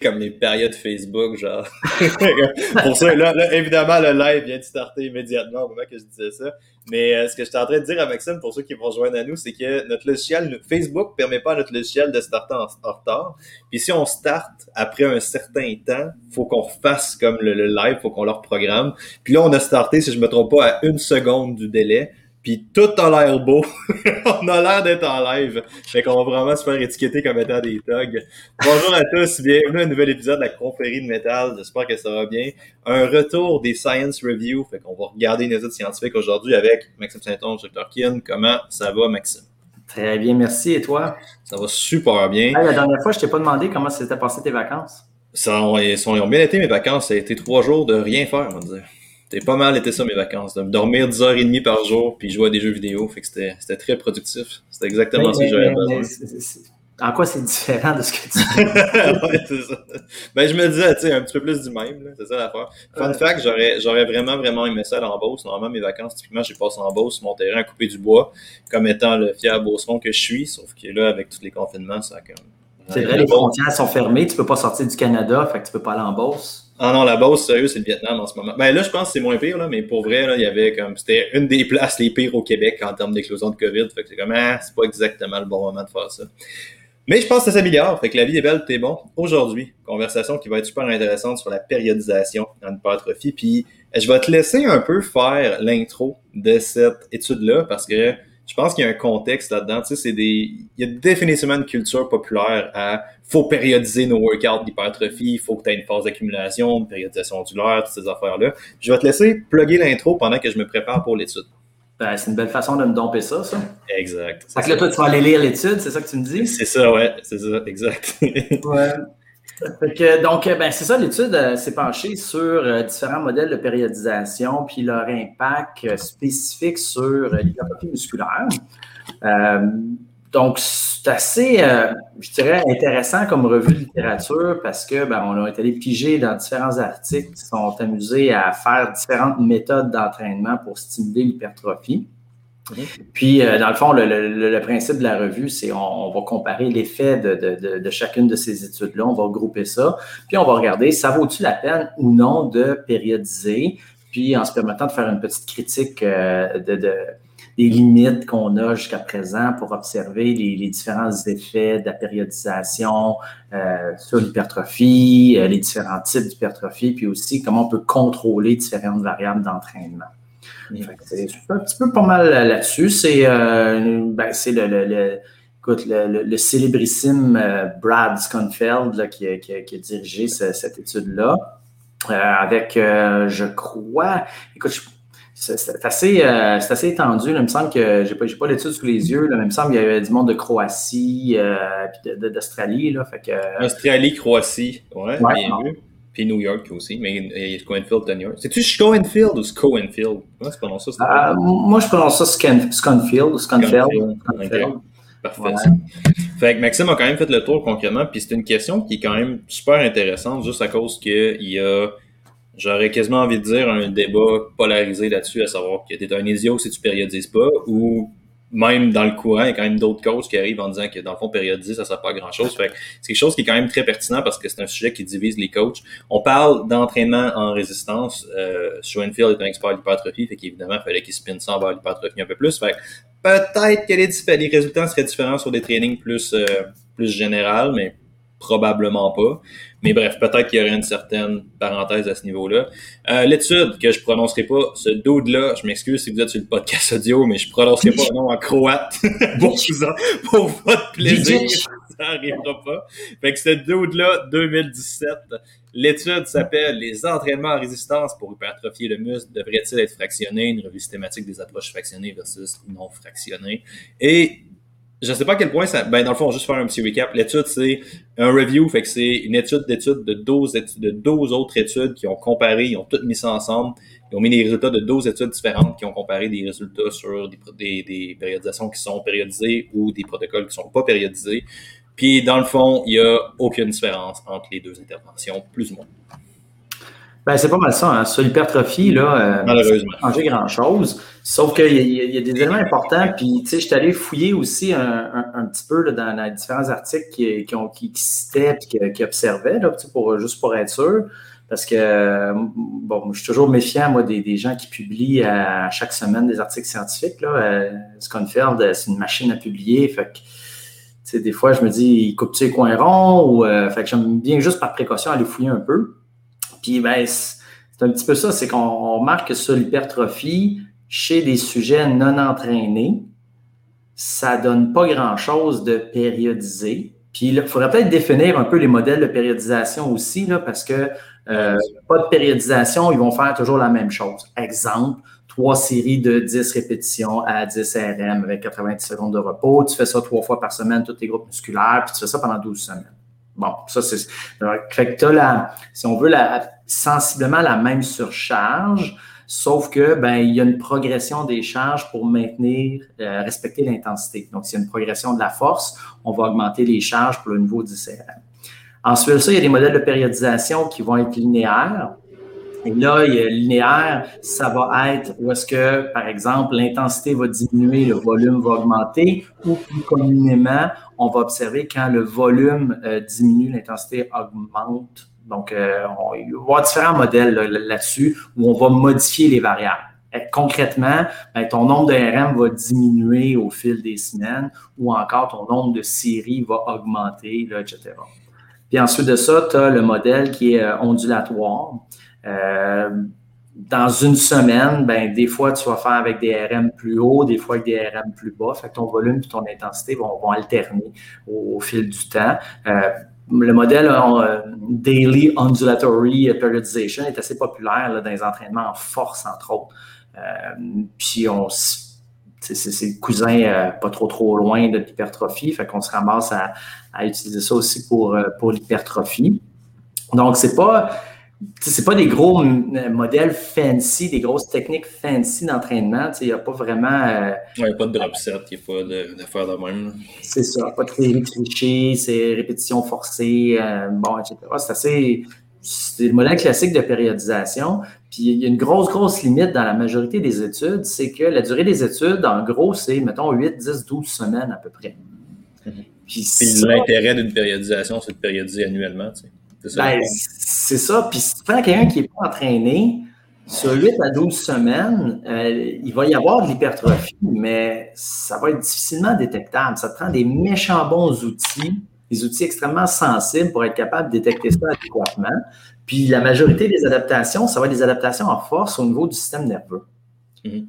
comme les périodes Facebook, genre. pour ça, là, là, évidemment, le live vient de starter immédiatement au moment que je disais ça. Mais euh, ce que j'étais en train de dire à Maxime, pour ceux qui vont rejoindre à nous, c'est que notre logiciel, Facebook permet pas à notre logiciel de starter en, retard. Puis si on start après un certain temps, faut qu'on fasse comme le, le live, faut qu'on leur programme. Puis là, on a starté, si je me trompe pas, à une seconde du délai. Puis tout a l'air beau. on a l'air d'être en live. Fait qu'on va vraiment se faire étiqueter comme étant des thugs. Bonjour à tous, bienvenue à un nouvel épisode de la confrérie de métal. J'espère que ça va bien. Un retour des Science Review. Fait qu'on va regarder une étude scientifique aujourd'hui avec Maxime Saint-Onge, Dr. Kin. Comment ça va, Maxime? Très bien, merci. Et toi? Ça va super bien. la dernière fois, je t'ai pas demandé comment s'étaient passé tes vacances. Ça, ils ont bien été mes vacances. Ça a été trois jours de rien faire, on va dire. C'était pas mal été ça mes vacances, de dormir 10h30 par jour puis jouer à des jeux vidéo. Fait que c'était très productif. C'était exactement ce que j'avais besoin. En quoi c'est différent de ce que tu ouais, c'est ça. Ben, je me disais, tu sais, un petit peu plus du même, c'est ça l'affaire. Fun fact, j'aurais, j'aurais vraiment, vraiment aimé ça en Beauce. Normalement, mes vacances, typiquement, j'ai passé en Beauce, mon terrain à couper du bois, comme étant le fier beauceron que je suis, sauf que là, avec tous les confinements, ça a comme... C'est vrai, les frontières sont fermées, tu peux pas sortir du Canada, fait que tu peux pas aller en Beauce. Ah non, la base, sérieux, c'est le Vietnam en ce moment. Ben là, je pense que c'est moins pire, là, mais pour vrai, là, il y avait comme. C'était une des places les pires au Québec en termes d'éclosion de COVID. Fait que c'est comme, ah, c'est pas exactement le bon moment de faire ça. Mais je pense que ça s'améliore. Fait que la vie est belle, t'es bon. Aujourd'hui, conversation qui va être super intéressante sur la périodisation en hypertrophie. Puis, je vais te laisser un peu faire l'intro de cette étude-là parce que je pense qu'il y a un contexte là-dedans. Tu sais, c'est des, il y a définitivement une culture populaire à faut périodiser nos workouts d'hypertrophie, il faut que tu aies une phase d'accumulation, une périodisation ondulaire, toutes ces affaires-là. Je vais te laisser plugger l'intro pendant que je me prépare pour l'étude. Ben, c'est une belle façon de me domper ça, ça. Exact. Fait que là, toi, tu vas aller lire l'étude, c'est ça que tu me dis? C'est ça, ouais, c'est ça, exact. ouais donc, euh, ben, c'est ça, l'étude euh, s'est penchée sur euh, différents modèles de périodisation puis leur impact spécifique sur l'hypertrophie musculaire. donc, c'est assez, je dirais, intéressant comme revue de littérature parce que ben, on a été allé piger dans différents articles qui sont amusés à faire différentes méthodes d'entraînement pour stimuler l'hypertrophie. Puis, euh, dans le fond, le, principe de la revue, c'est on, va comparer l'effet de, chacune de ces études-là, on va regrouper ça, puis on va regarder, ça vaut-il la peine ou non de périodiser, puis en se permettant de faire une petite critique euh, de, des limites qu'on a jusqu'à présent pour observer les, différents effets de la périodisation euh, sur l'hypertrophie, les différents types d'hypertrophie, puis aussi comment on peut contrôler différentes variables d'entraînement. C'est un petit peu pas mal là-dessus. C'est euh, ben, le, le, écoute, le, célébrissime euh, Brad Sconfeld qui, a dirigé cette étude-là. Euh, avec, je crois, écoute, c'est assez, assez étendu. Il me semble que j'ai pas, pas l'étude sous les yeux. Là, mais il me semble qu'il y avait du monde de Croatie et d'Australie. Australie, Croatie, ouais, bien vu. Puis New York aussi, mais il y a Scoenfield de New York. C'est-tu Schoenfield ou Scoenfield? Comment tu prononces ça? Euh, moi, je prononce ça Sconfield. Sconfield. Parfait. Fait que Maxime a quand même fait le tour concrètement, puis c'est une question qui est quand même super intéressante, juste à cause qu'il y a, j'aurais quasiment envie de dire, un débat polarisé là-dessus, à savoir que t'es un idiot si tu périodises pas, ou même dans le courant, il y a quand même d'autres causes qui arrivent en disant que dans le fond, périodiser, ça ne sert pas à grand chose. Fait c'est quelque chose qui est quand même très pertinent parce que c'est un sujet qui divise les coachs. On parle d'entraînement en résistance. Euh, Schoenfield est un expert d'hypertrophie, fait qu'évidemment, il fallait qu'il spin ça vers l'hypertrophie un peu plus. Fait peut-être que les, les, résultats seraient différents sur des trainings plus, euh, plus général, mais probablement pas. Mais bref, peut-être qu'il y aurait une certaine parenthèse à ce niveau-là. Euh, L'étude, que je prononcerai pas, ce dude-là, je m'excuse si vous êtes sur le podcast audio, mais je prononcerai pas le nom en croate pour, pour votre plaisir. Ça n'arrivera pas. Fait que ce dude-là, 2017, l'étude s'appelle Les entraînements en résistance pour hypertrophier le muscle devraient-ils être fractionnés? Une revue systématique des approches fractionnées versus non fractionnées. Et je sais pas à quel point ça. Ben, dans le fond, juste faire un petit recap. L'étude, c'est un review, fait que c'est une étude d'études de 12, études, de 12 autres études qui ont comparé, ils ont toutes mis ça ensemble. Ils ont mis les résultats de 12 études différentes qui ont comparé des résultats sur des, des, des périodisations qui sont périodisées ou des protocoles qui sont pas périodisés. Puis, dans le fond, il y a aucune différence entre les deux interventions, plus ou moins. Ben, c'est pas mal ça. Hein. Sur l'hypertrophie, là, euh, malheureusement, changer grand-chose. Sauf qu'il y, a des éléments importants. Puis, tu sais, je suis allé fouiller aussi un, petit peu là, dans, les différents articles qui, qui, ont, qui, citaient et qui, observaient, là, pour, juste pour être sûr. Parce que, bon, je suis toujours méfiant, moi, des, gens qui publient à, chaque semaine des articles scientifiques. Là. Euh, Sconfield, c'est une machine à publier. Fait que, des fois, je me dis, il coupe tu les coins ronds? Ou, euh, fait que j'aime bien juste par précaution aller fouiller un peu. Puis, ben, c'est un petit peu ça, c'est qu'on remarque que sur l'hypertrophie, chez des sujets non entraînés, ça donne pas grand-chose de périodiser. Puis, il faudrait peut-être définir un peu les modèles de périodisation aussi, là, parce que euh, pas de périodisation, ils vont faire toujours la même chose. Exemple, trois séries de 10 répétitions à 10 RM avec 90 secondes de repos. Tu fais ça trois fois par semaine, tous tes groupes musculaires, puis tu fais ça pendant 12 semaines. Bon, ça, c'est. Fait que la, si on veut, la, sensiblement la même surcharge, sauf que, ben, il y a une progression des charges pour maintenir, euh, respecter l'intensité. Donc, s'il y a une progression de la force, on va augmenter les charges pour le niveau du CRM. Ensuite, ça, il y a des modèles de périodisation qui vont être linéaires. Et là, il linéaire, ça va être où est-ce que, par exemple, l'intensité va diminuer, le volume va augmenter, ou plus communément, on va observer quand le volume euh, diminue, l'intensité augmente. Donc, euh, on, il va y avoir différents modèles là-dessus où on va modifier les variables. concrètement, ben, ton nombre de RM va diminuer au fil des semaines ou encore ton nombre de séries va augmenter, etc. Puis ensuite de ça, tu as le modèle qui est euh, ondulatoire. Euh, dans une semaine, ben, des fois, tu vas faire avec des RM plus hauts, des fois avec des RM plus bas. Fait que ton volume et ton intensité vont, alterner au, fil du temps. Euh, le modèle euh, Daily Ondulatory Periodization est assez populaire dans les entraînements en force, entre autres. Puis on c'est le cousin pas trop trop loin de l'hypertrophie, fait qu'on se ramasse à, à, utiliser ça aussi pour, pour l'hypertrophie. Donc, c'est pas c'est pas des gros euh, modèles fancy, des grosses techniques fancy d'entraînement. Il n'y a pas vraiment. Euh, il n'y a pas de drop set, il n'y a pas d'affaires de, de, même. C'est ça, pas de trichée, c'est répétition forcée, euh, bon, etc. C'est assez. C'est le modèle classique de périodisation. Puis il y a une grosse, grosse limite dans la majorité des études, c'est que la durée des études, en gros, c'est, mettons, 8, 10, 12 semaines à peu près. Mm-hmm. Puis, l'intérêt d'une périodisation, c'est de périodiser annuellement. Tu sais. Ben, c'est ça. Puis si tu prends quelqu'un qui n'est pas entraîné, sur 8 à 12 semaines, euh, il va y avoir de l'hypertrophie, mais ça va être difficilement détectable. Ça te prend des méchants bons outils, des outils extrêmement sensibles pour être capable de détecter ça adéquatement. Puis la majorité des adaptations, ça va être des adaptations en force au niveau du système nerveux. Mm-hmm.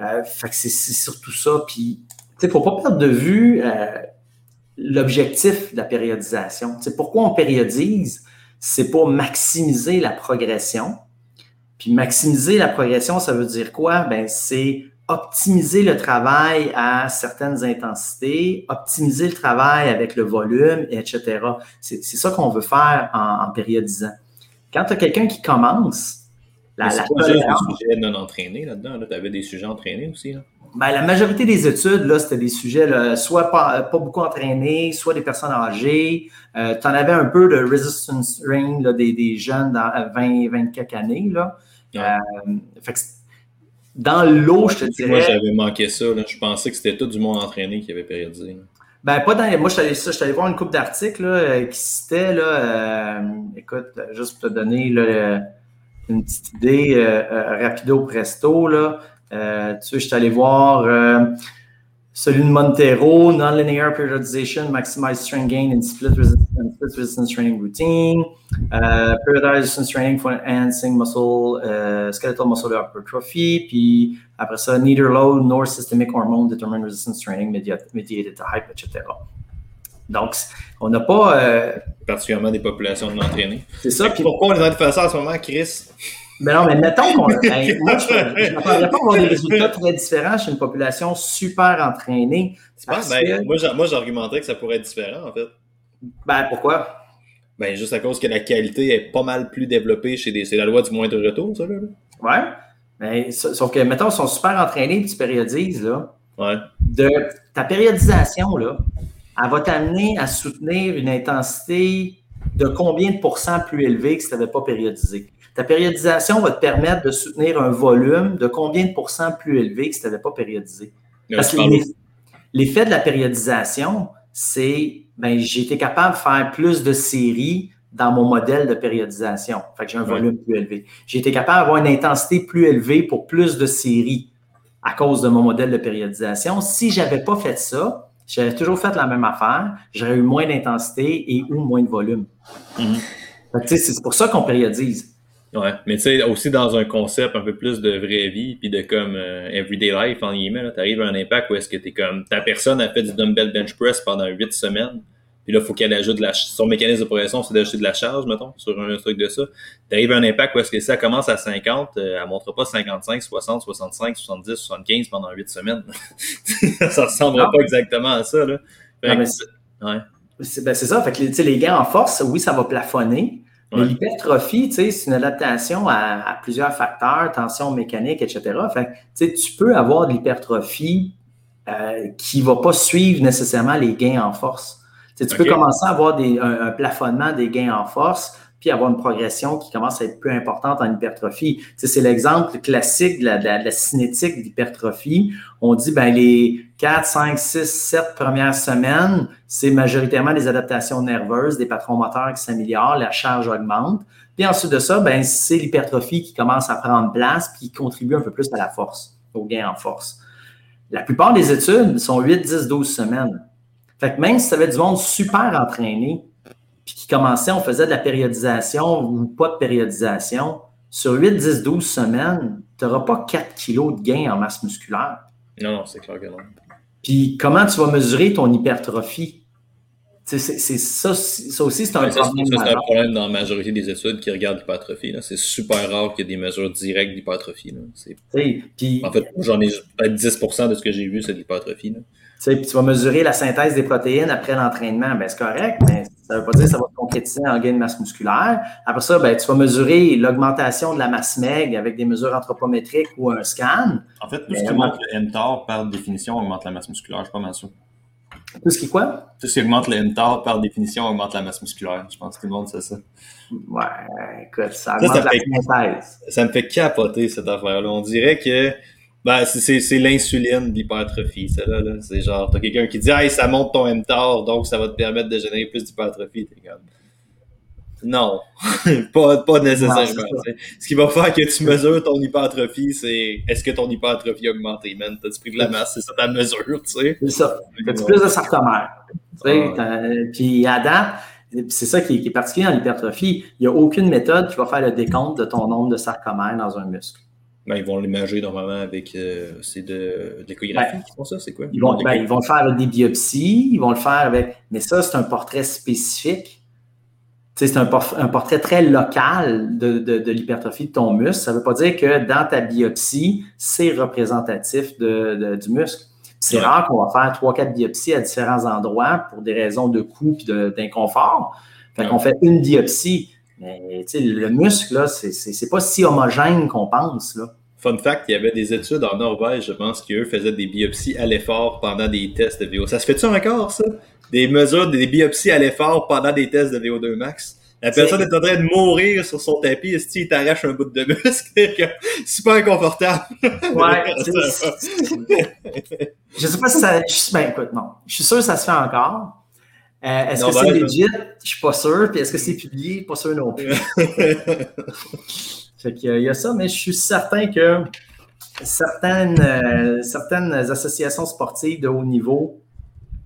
Euh, fait que c'est surtout ça. Puis, il ne faut pas perdre de vue euh, l'objectif de la périodisation. C'est pourquoi on périodise? C'est pour maximiser la progression. Puis maximiser la progression, ça veut dire quoi? Ben, c'est optimiser le travail à certaines intensités, optimiser le travail avec le volume, etc. C'est ça qu'on veut faire en, périodisant. Quand tu as quelqu'un qui commence, la, la pas des sujets non entraînés là-dedans. tu avais des sujets entraînés aussi. Là. Ben, la majorité des études, là, c'était des sujets soit pas, pas, beaucoup entraînés, soit des personnes âgées. Euh, tu en avais un peu de resistance ring là, des, des, jeunes dans 20, 20 quelques années. Là. Euh, fait que dans l'eau, je te dirais. Moi, j'avais manqué ça. Là. Je pensais que c'était tout du monde entraîné qui avait périodisé. Ben, pas dans Moi, je suis allé voir une coupe d'articles euh, qui citait, là, euh, écoute, juste pour te donner là, une petite idée, rapido presto, là. Euh, tu sais, je suis allé voir euh, celui de Montero, Nonlinear Periodization, Maximize Strength Gain in Split Resistance, split resistance Training Routine, uh, Periodized Resistance Training for Enhancing Muscle, uh, Skeletal Muscle Hypertrophy, puis après ça, Neither Low nor Systemic Hormone Determined Resistance Training Mediated to Hype, etc. Donc, on n'a pas. Euh, Particulièrement des populations non entraînées. C'est ça. Puis pourquoi on est en train de faire ça en ce moment, Chris? Mais non, mais mettons qu'on. moi, je ne pas à avoir des résultats très différents chez une population super entraînée. Ben, moi, j'argumenterais que ça pourrait être différent, en fait. Ben, pourquoi? Ben, juste à cause que la qualité est pas mal plus développée chez des. C'est la loi du moindre retour, ça, là. Ouais. Mais, sauf que, mettons, ils sont super entraînés et tu périodises, là. Ouais. De ta périodisation, là, elle va t'amener à soutenir une intensité de combien de pourcents plus élevé que si tu n'avais pas périodisé? Ta périodisation va te permettre de soutenir un volume de combien de pourcents plus élevé que si tu n'avais pas périodisé? Parce que l'effet de la périodisation, c'est ben, j'ai été capable de faire plus de séries dans mon modèle de périodisation. Fait que j'ai un volume plus élevé. J'ai été capable d'avoir une intensité plus élevée pour plus de séries à cause de mon modèle de périodisation. Si je n'avais pas fait ça, j'avais toujours fait la même affaire, j'aurais eu moins d'intensité et ou moins de volume. Mhm. C'est pour ça qu'on périodise. Ouais, mais tu sais, aussi dans un concept un peu plus de vraie vie, puis de comme euh, everyday life, en guillemets, tu arrives à un impact où est-ce que tu es comme, ta personne a fait du dumbbell bench press pendant huit semaines, puis là, faut qu'elle ajoute de la son mécanisme de progression, c'est d'ajouter de la charge, mettons, sur un truc de ça. Tu arrives à un impact où est-ce que ça commence à 50, euh, elle montre pas 55, 60, 65, 70, 75 pendant huit semaines. ça ressemble pas exactement à ça, là. ouais. C'est ben, ça. Fait que les gains en force, oui, ça va plafonner, mais l'hypertrophie, c'est une adaptation à, plusieurs facteurs, tension mécanique, etc. Fait tu peux avoir de l'hypertrophie euh, qui ne va pas suivre nécessairement les gains en force. tu peux commencer à avoir des, un, plafonnement des gains en force, puis avoir une progression qui commence à être plus importante en hypertrophie. c'est l'exemple classique de la, cinétique d'hypertrophie. On dit, ben les 4, 5, 6, 7 premières semaines, c'est majoritairement des adaptations nerveuses, des patrons moteurs qui s'améliorent, la charge augmente. Puis ensuite de ça, ben, c'est l'hypertrophie qui commence à prendre place, puis qui contribue un peu plus à la force, au gain en force. La plupart des études sont 8, 10, 12 semaines. Fait que même si tu avais du monde super entraîné, commençait, on faisait de la périodisation ou pas de périodisation, sur 8, 10, 12 semaines, tu n'auras pas 4 kilos de gain en masse musculaire. Non, non, c'est clair que non. Puis comment tu vas mesurer ton hypertrophie? C'est ça, ça aussi, c'est un problème. c'est un problème dans la majorité des études qui regardent l'hypertrophie. C'est super rare qu'il y ait des mesures directes d'hypertrophie. En fait, j'en ai peut-être 10% de ce que j'ai vu, c'est de l'hypertrophie tu vas mesurer la synthèse des protéines après l'entraînement, ben, c'est correct, mais ça ne veut pas dire que ça va te concrétiser en gain de masse musculaire. Après ça, ben, tu vas mesurer l'augmentation de la masse MEG avec des mesures anthropométriques ou un scan. En fait, tout ce qui augmente le mTOR, par définition, augmente la masse musculaire. Je suis pas mal sûr. Tout ce qui quoi? Tout ce qui augmente le mTOR, par définition, augmente la masse musculaire. Je pense que tout le monde sait ça. Ouais, écoute, ça augmente la synthèse. Ça me fait capoter, cette affaire-là. On dirait que ben, c'est l'insuline d'hypertrophie, ça là. là. C'est genre, t'as quelqu'un qui dit Hey, ça monte ton mTOR, donc ça va te permettre de générer plus d'hypertrophie. Non, pas, pas nécessairement. Ce qui va faire que tu mesures ton hypertrophie, c'est est-ce que ton hypertrophie a augmenté, man? T'as-tu pris de la masse? C'est ça ta mesure, tu sais. C'est ça. T'as-tu plus de sarcomère? Puis à date, c'est ça qui est, qui est particulier dans l'hypertrophie. Il n'y a aucune méthode qui va faire le décompte de ton nombre de sarcomères dans un muscle. Ben, ils vont l'imager normalement avec euh, c'est de, l'échographie ben, font ça, c'est quoi? Ils vont, ben, ils vont le faire avec des biopsies, ils vont le faire avec. Mais ça, c'est un portrait spécifique. C'est un, un, portrait très local de, de, de l'hypertrophie de ton muscle. Ça ne veut pas dire que dans ta biopsie, c'est représentatif de, du muscle. C'est rare qu'on va faire trois, quatre biopsies à différents endroits pour des raisons de coût et d'inconfort. Fait qu'on fait une biopsie mais le muscle, c'est pas si homogène qu'on pense. Là. Fun fact, il y avait des études en Norvège, je pense, qui eux faisaient des biopsies à l'effort pendant des tests de VO. Ça se fait-tu encore, ça? Des mesures, des biopsies à l'effort pendant des tests de VO2 max? La personne est en train de mourir sur son tapis, et il t'arrache un bout de muscle, super inconfortable. Ouais, je sais pas si ça. Ben, écoute, non. Je suis sûr que ça se fait encore. Euh, est-ce que c'est legit? Je suis pas sûr. Puis est-ce que c'est publié? Pas sûr non plus. fait qu'il y a ça, mais je suis certain que certaines, euh, certaines associations sportives de haut niveau euh,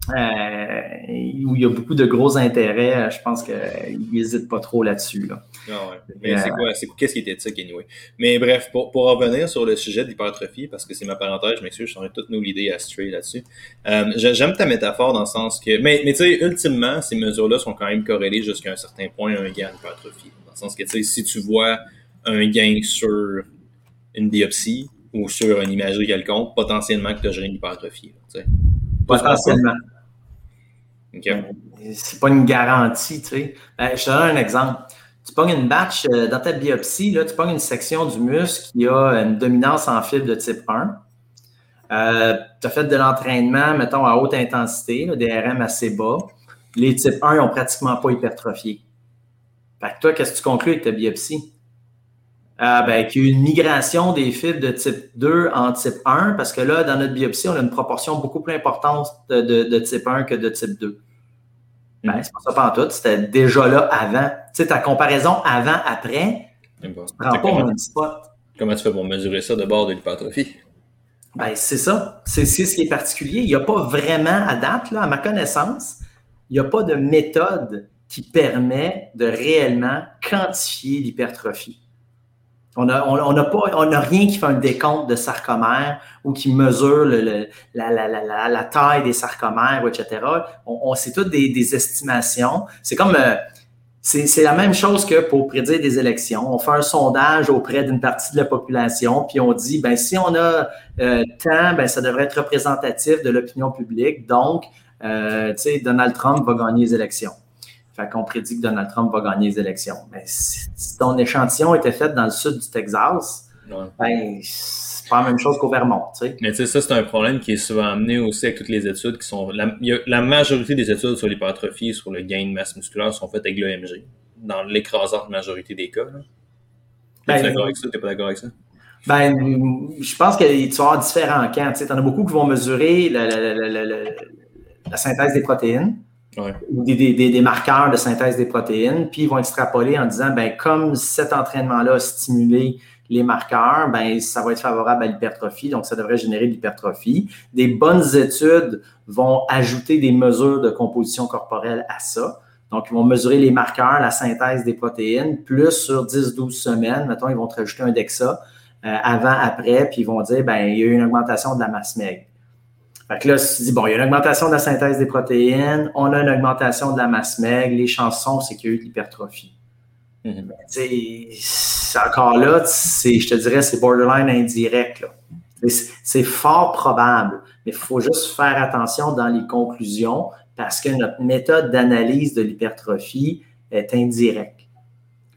où il y a beaucoup de gros intérêts, je pense qu'ils n'hésitent pas trop là-dessus. Là. Ah ouais. Mais c'est quoi, c'est qu'est-ce qui était éthique anyway? Mais bref, pour, pour revenir sur le sujet de l'hypertrophie, parce que c'est ma parenthèse, je m'excuse, je suis en toutes nos idées à stray là-dessus. Euh, j'aime ta métaphore dans le sens que, mais, mais tu sais, ultimement, ces mesures-là sont quand même corrélées jusqu'à un certain point à un gain d'hypertrophie. Dans le sens que, tu sais, si tu vois un gain sur une biopsie ou sur une imagerie quelconque, potentiellement que tu as géré une hypertrophie. Potentiellement. C'est pas une garantie, tu sais. Ben, je te donne un exemple. Tu pognes une batch euh, dans ta biopsie, là, tu pognes une section du muscle qui a une dominance en fibre de type 1. Euh, tu as fait de l'entraînement, mettons, à haute intensité, des RM assez bas. Les types 1 n'ont pratiquement pas hypertrophié. Fait que toi, qu'est-ce que tu conclus avec ta biopsie? Euh, ben, qu'il y a une migration des fibres de type 2 en type 1, parce que là, dans notre biopsie, on a une proportion beaucoup plus importante de, type 1 que de type 2. Ben, c'est pas ça pas en tout. C'était déjà là avant. Tu sais, ta comparaison avant-après, tu prends pas au même spot. Comment tu fais pour mesurer ça de bord de l'hypertrophie? Ben, c'est ça. C'est ce qui est particulier. Il n'y a pas vraiment, à date, là, à ma connaissance, il n'y a pas de méthode qui permet de réellement quantifier l'hypertrophie. On n'a on, pas, on a rien qui fait un décompte de sarcomères ou qui mesure la, taille des sarcomères, etc. On, c'est toutes des, des estimations. C'est comme euh, c'est la même chose que pour prédire des élections. On fait un sondage auprès d'une partie de la population, puis on dit, ben si on a euh, tant, ben ça devrait être représentatif de l'opinion publique. Donc, euh, tu sais, Donald Trump va gagner les élections. Fait qu'on prédit que Donald Trump va gagner les élections. Mais si ton échantillon était fait dans le sud du Texas, ben, c'est pas la même chose qu'au Vermont. sais. Mais tu sais, ça, c'est un problème qui est souvent amené aussi avec toutes les études qui sont. La, la majorité des études sur l'hypertrophie, sur le gain de masse musculaire, sont faites avec l'EMG, dans l'écrasante majorité des cas. Ben, es d'accord avec ça? T'es pas d'accord avec ça? Ben, je pense qu'il y a différents camps. Tu en as beaucoup qui vont mesurer la, la synthèse des protéines ou des, marqueurs de synthèse des protéines, puis ils vont extrapoler en disant, ben comme cet entraînement-là a stimulé les marqueurs, ben ça va être favorable à l'hypertrophie, donc ça devrait générer de l'hypertrophie. Des bonnes études vont ajouter des mesures de composition corporelle à ça. Donc, ils vont mesurer les marqueurs, la synthèse des protéines, plus sur 10-12 semaines, mettons, ils vont te rajouter un DEXA euh, avant, après, puis ils vont dire, ben il y a eu une augmentation de la masse maigre. Fait que là, tu dis, bon, il y a une augmentation de la synthèse des protéines, on a une augmentation de la masse maigre, les chansons, c'est qu'il y a eu de l'hypertrophie. C'est encore là, je te dirais, c'est borderline indirect. C'est fort probable, mais il faut juste faire attention dans les conclusions parce que notre méthode d'analyse de l'hypertrophie est indirecte.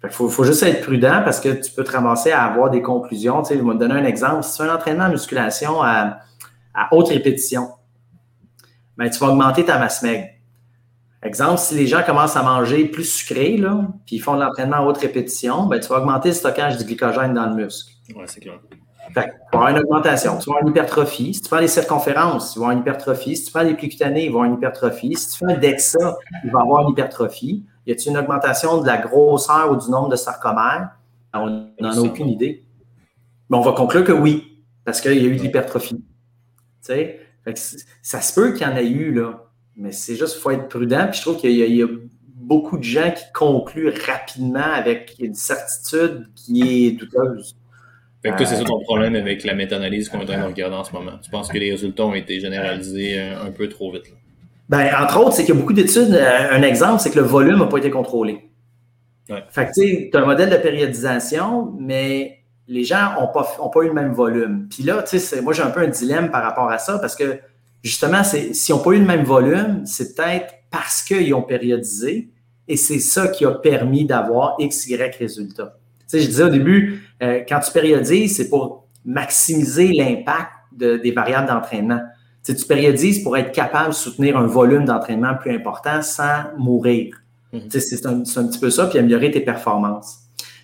Il faut, faut, juste être prudent parce que tu peux te ramasser à avoir des conclusions. Tu sais, je vais te donner un exemple. Si tu fais un entraînement en musculation à à haute répétition, ben, tu vas augmenter ta masse maigre. Exemple, si les gens commencent à manger plus sucré, là, puis ils font de l'entraînement à haute répétition, ben, tu vas augmenter le stockage du glycogène dans le muscle. Oui, c'est clair. Fait, tu vas avoir une augmentation, tu vas avoir une hypertrophie. Si tu fais des circonférences, tu vas avoir une hypertrophie. Si tu fais des plis cutanés, il va avoir une hypertrophie. Si tu fais un DEXA, il va avoir une hypertrophie. Y a-t-il une augmentation de la grosseur ou du nombre de sarcomères? On n'en a aucune idée. Mais on va conclure que oui, parce qu'il y a eu de l'hypertrophie ça se peut qu'il y en ait eu, là. Mais c'est juste qu'il faut être prudent. Puis je trouve qu'il y, a beaucoup de gens qui concluent rapidement avec une certitude qui est douteuse. Fait que toi, c'est ça ton problème avec la méta-analyse qu'on est en train de regarder en ce moment? Tu penses que les résultats ont été généralisés un, peu trop vite? Ben, entre autres, c'est qu'il y a beaucoup d'études. Euh, un exemple, c'est que le volume n'a pas été contrôlé. Fait que tu as un modèle de périodisation, mais les gens n'ont pas, pas eu le même volume. Puis là, tu sais, moi, j'ai un peu un dilemme par rapport à ça parce que justement, s'ils n'ont pas eu le même volume, c'est peut-être parce qu'ils ont périodisé et c'est ça qui a permis d'avoir X, Y résultat. Tu sais, je disais au début, euh, quand tu périodises, c'est pour maximiser l'impact des variables d'entraînement. Tu, sais, tu périodises pour être capable de soutenir un volume d'entraînement plus important sans mourir. Mm-hmm. Tu sais, c'est un, un, petit peu ça, puis améliorer tes performances.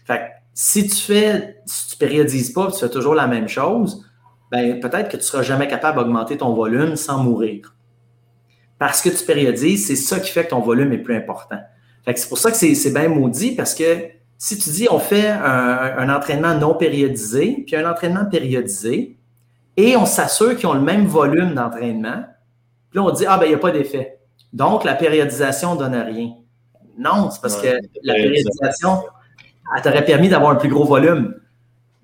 Fait si tu fais, si tu périodises pas, tu fais toujours la même chose, ben, peut-être que tu seras jamais capable d'augmenter ton volume sans mourir. Parce que tu périodises, c'est ça qui fait que ton volume est plus important. c'est pour ça que c'est bien maudit parce que si tu dis on fait un, entraînement non périodisé, puis un entraînement périodisé, et on s'assure qu'ils ont le même volume d'entraînement, puis là on dit ah ben il n'y a pas d'effet. Donc la périodisation ne donne rien. Non, c'est parce que la périodisation, elle t'aurait permis d'avoir un plus gros volume.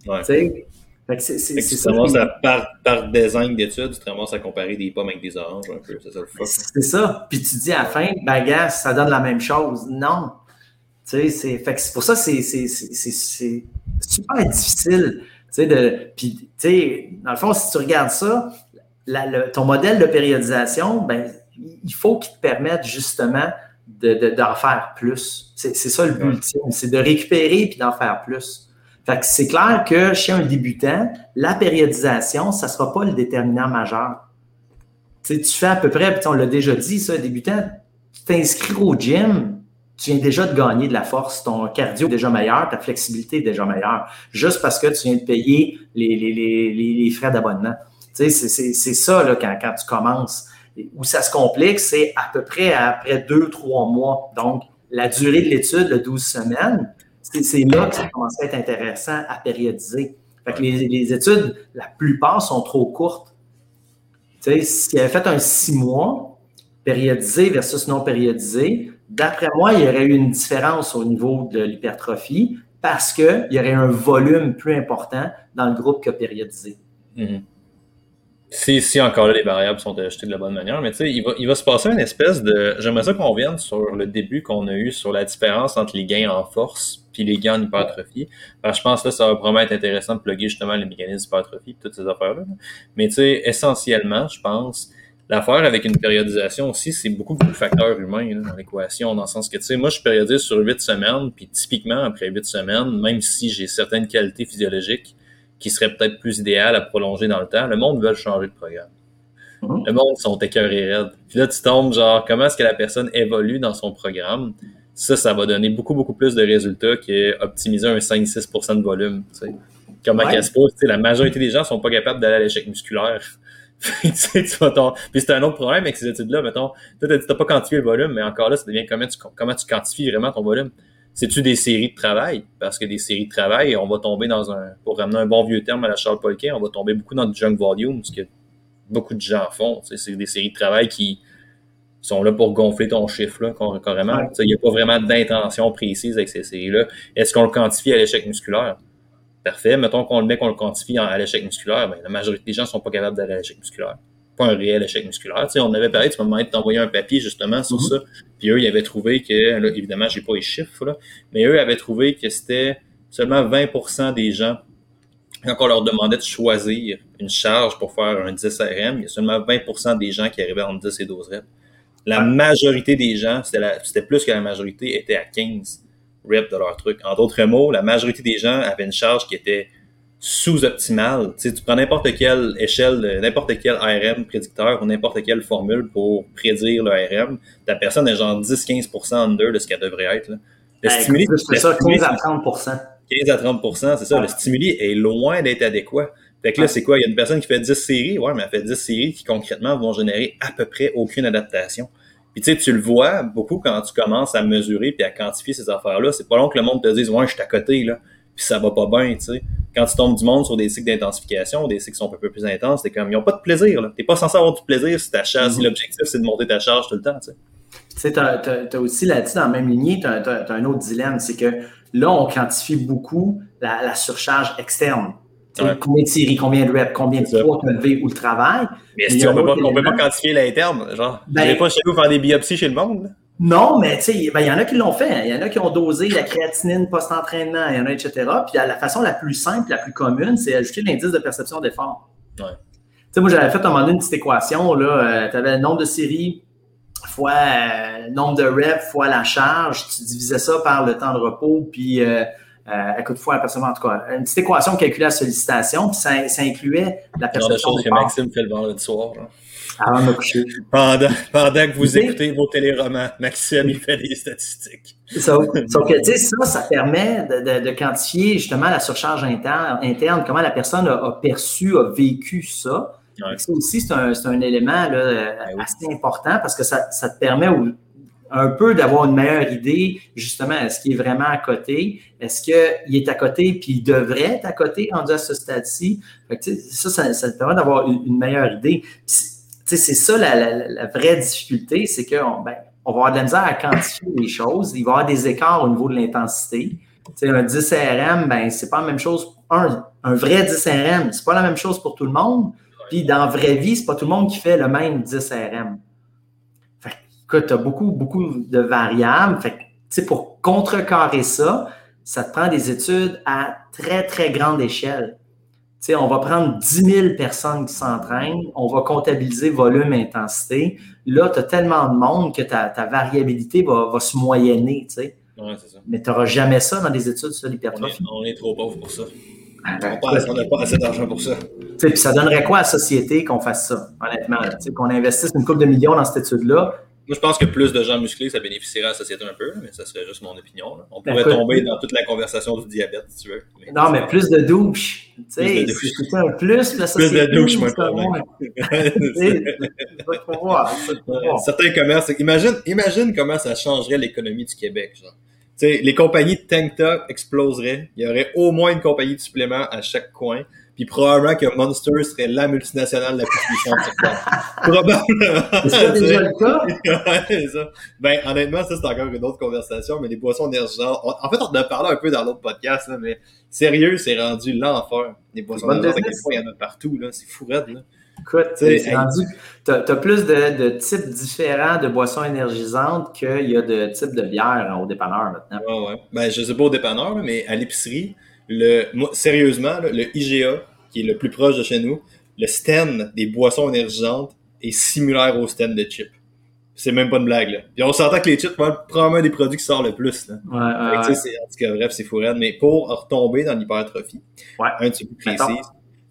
Ouais. c'est ça. par, par design d'études, tu te ramasses à comparer des pommes avec des oranges un peu. C'est ça le C'est ça. Puis tu dis à la fin, ben, gars, ça donne la même chose. Non. Tu sais, c'est pour ça que c'est super difficile. Tu sais, de, puis, tu sais, dans le fond, si tu regardes ça, ton modèle de périodisation, ben, il faut qu'il te permette justement d'en de, faire plus. C'est ça le but c'est de récupérer puis d'en faire plus. Fait que c'est clair que chez un débutant, la périodisation, ça ne sera pas le déterminant majeur. tu fais à peu près, puis on l'a déjà dit, ça, débutant, tu t'inscris au gym, tu viens déjà de gagner de la force, ton cardio est déjà meilleur, ta flexibilité est déjà meilleure, juste parce que tu viens de payer les, les, les, les frais d'abonnement. C'est ça là, quand, quand tu commences. Où ça se complique, c'est à peu près après deux, trois mois. Donc, la durée de l'étude, le 12 semaines, c'est là que ça commence à être intéressant à périodiser. Fait que les, études, la plupart sont trop courtes. Tu sais, s'il avait fait un six mois, périodisé versus non périodisé, d'après moi, il y aurait eu une différence au niveau de l'hypertrophie parce qu'il y aurait un volume plus important dans le groupe que périodisé. Mm-hmm. Si, si encore là, les variables sont ajustées de la bonne manière, mais tu sais, il va, il va se passer une espèce de. J'aimerais ça qu'on revienne sur le début qu'on a eu sur la différence entre les gains en force puis les gains en hypertrophie. Je pense que là, ça va probablement être intéressant de plugger justement les mécanismes d'hypertrophie toutes ces affaires-là. Mais tu sais, essentiellement, je pense, l'affaire avec une périodisation aussi, c'est beaucoup, beaucoup de facteurs humains dans l'équation, dans le sens que, tu sais, moi, je périodise sur huit semaines, puis typiquement, après huit semaines, même si j'ai certaines qualités physiologiques, qui serait peut-être plus idéal à prolonger dans le temps, le monde veut changer de programme. Mhm. Le monde sont écœurés raides. Puis là, tu tombes genre, comment est-ce que la personne évolue dans son programme? Ça, ça va donner beaucoup, beaucoup plus de résultats qu'optimiser un 5-6% de volume. Tu sais. Comment ouais. se pose? La majorité des gens sont pas capables d'aller à l'échec musculaire. tu sais, tu vas Puis c'est un autre problème avec ces études-là. Mettons, tu n'as pas quantifié le volume, mais encore là, ça devient comment tu, comment tu quantifies vraiment ton volume? C'est-tu des séries de travail? Parce que des séries de travail, on va tomber dans un, pour ramener un bon vieux terme à la Charles Polquet, on va tomber beaucoup dans du junk volume, ce que beaucoup de gens font. C'est des séries de travail qui sont là pour gonfler ton chiffre, là, carrément. Il n'y a pas vraiment d'intention précise avec ces séries-là. Est-ce qu'on le quantifie à l'échec musculaire? Parfait. Mettons qu'on le met qu'on le quantifie à l'échec musculaire, ben, la majorité des gens ne sont pas capables d'aller à l'échec musculaire pas un réel échec musculaire. Tu sais, on avait parlé, tu m'as t'envoyer un papier justement sur mhm. ça. Puis eux, ils avaient trouvé que, là, évidemment, j'ai pas les chiffres, là, mais eux avaient trouvé que c'était seulement 20% des gens, quand on leur demandait de choisir une charge pour faire un 10 RM, il y a seulement 20% des gens qui arrivaient entre 10 et 12 reps. La majorité des gens, c'était plus que la majorité, étaient à 15 reps de leur truc. En d'autres mots, la majorité des gens avaient une charge qui était sous-optimal. Tu, sais, tu prends n'importe quelle échelle, n'importe quel RM prédicteur ou n'importe quelle formule pour prédire le RM, ta personne est genre 10-15% under de ce qu'elle devrait être. Là. Le stimuli, c'est ça, 15 à 30%. 15 à 30%, c'est ça. Le stimuli est loin d'être adéquat. Fait que là, c'est quoi? Il y a une personne qui fait 10 séries, ouais, mais elle fait 10 séries qui concrètement vont générer à peu près aucune adaptation. Puis tu sais, tu le vois beaucoup quand tu commences à mesurer puis à quantifier ces affaires-là. C'est pas long que le monde te dise, ouais, je suis à côté, là puis ça va pas bien, tu sais. Quand tu tombes du monde sur des cycles d'intensification, des cycles qui sont un peu plus intenses, t'es comme, ils ont pas de plaisir, là. T'es pas censé avoir du plaisir si ta charge, si mm-hmm. l'objectif c'est de monter ta charge tout le temps, tu sais. Tu sais, t'as, as, aussi là-dessus, dans la même lignée, tu as, un autre dilemme, c'est que là, on quantifie beaucoup la, surcharge externe. Combien de séries, combien de reps, combien de poids tu as levé ou le travail. Mais si on peut, pas, peut pas quantifier l'interne, genre, ben, pas chez nous faire des biopsies chez le monde. Non, mais tu sais, ben, il y en a qui l'ont fait. Il y en a qui ont dosé la créatinine post-entraînement, il y en a, etc. Puis la façon la plus simple, la plus commune, c'est ajouter l'indice de perception d'effort. Ouais. Tu sais, moi, j'avais fait à un moment donné une petite équation. Euh, tu avais le nombre de séries fois le euh, nombre de reps fois la charge. Tu divisais ça par le temps de repos, puis euh, euh écoute, fois la perception, en tout cas. Une petite équation calculée à sollicitation, puis ça, ça incluait la perception d'effort. que Maxime fait le vendredi soir. Avant de coucher. Pendant, pendant que vous écoutez vos téléromans, Maxime, il fait des statistiques. Sauf, que, tu sais, ça, ça permet de, de, quantifier justement la surcharge interne, interne comment la personne a, perçu, a vécu ça. Ça aussi, c'est un, un, élément là, ben assez important parce que ça, ça te permet un peu d'avoir une meilleure idée, justement, est-ce qu'il est vraiment à côté? Est-ce qu'il est à côté puis il devrait être à côté rendu à ce stade-ci? Ça, ça, ça, permet d'avoir une, une meilleure idée c'est ça la, vraie difficulté, c'est qu'on ben, on va avoir de la misère à quantifier les choses. Il va y avoir des écarts au niveau de l'intensité. un 10 RM, ben, c'est pas la même chose. Un, un vrai 10 RM, c'est pas la même chose pour tout le monde. Puis dans la vraie vie, c'est pas tout le monde qui fait le même 10 RM. Écoute, tu as beaucoup, beaucoup de variables. Fait pour contrecarrer ça, ça te prend des études à très, très grande échelle sais, on va prendre 10 000 personnes qui s'entraînent, on va comptabiliser volume, intensité. Là, tu as tellement de monde que ta, variabilité va, se moyenner. Ouais, ça. Mais tu n'auras jamais ça dans des études sur l'hypertrophie. On, est trop pauvre pour ça. On n'a pas assez d'argent pour ça. Puis ça donnerait quoi à la société qu'on fasse ça, honnêtement? Qu'on investisse une couple de millions dans cette étude-là. Moi, je pense que plus de gens musclés, ça bénéficierait à la société un peu, mais ça serait juste mon opinion. On pourrait tomber dans toute la conversation du diabète, si tu veux. non, mais plus de douches. Tu sais, c'est un plus, la société. Plus de douches, moi, pas Certains commerces, imagine, imagine comment ça changerait l'économie du Québec, genre. Sais, les compagnies de tank top exploseraient. Il y aurait au moins une compagnie de suppléments à chaque coin. Puis probablement que Monster serait la multinationale la plus puissante sur Terre. probablement. C'est déjà le cas? ouais, ça. Ben, honnêtement, ça, c'est encore une autre conversation, mais les boissons énergisantes. En fait, on en a parlé un peu dans l'autre podcast, là, mais sérieux, c'est rendu l'enfer. Les boissons énergisantes, il y en a partout, là. C'est fou là. Écoute. Tu as, plus de, de, types différents de boissons énergisantes qu'il y a de types de bières au dépanneur maintenant. Ouais, ouais. Ben, je sais pas au dépanneur, mais à l'épicerie, le, sérieusement, le IGA, qui est le plus proche de chez nous, le stand des boissons énergisantes est similaire au stand de chips. C'est même pas une blague, là. Puis on s'entend que les chips, probablement des produits qui sortent le plus, là. Ouais, ouais, en tout cas, bref, c'est fou Mais pour retomber dans l'hypertrophie, un petit peu précis,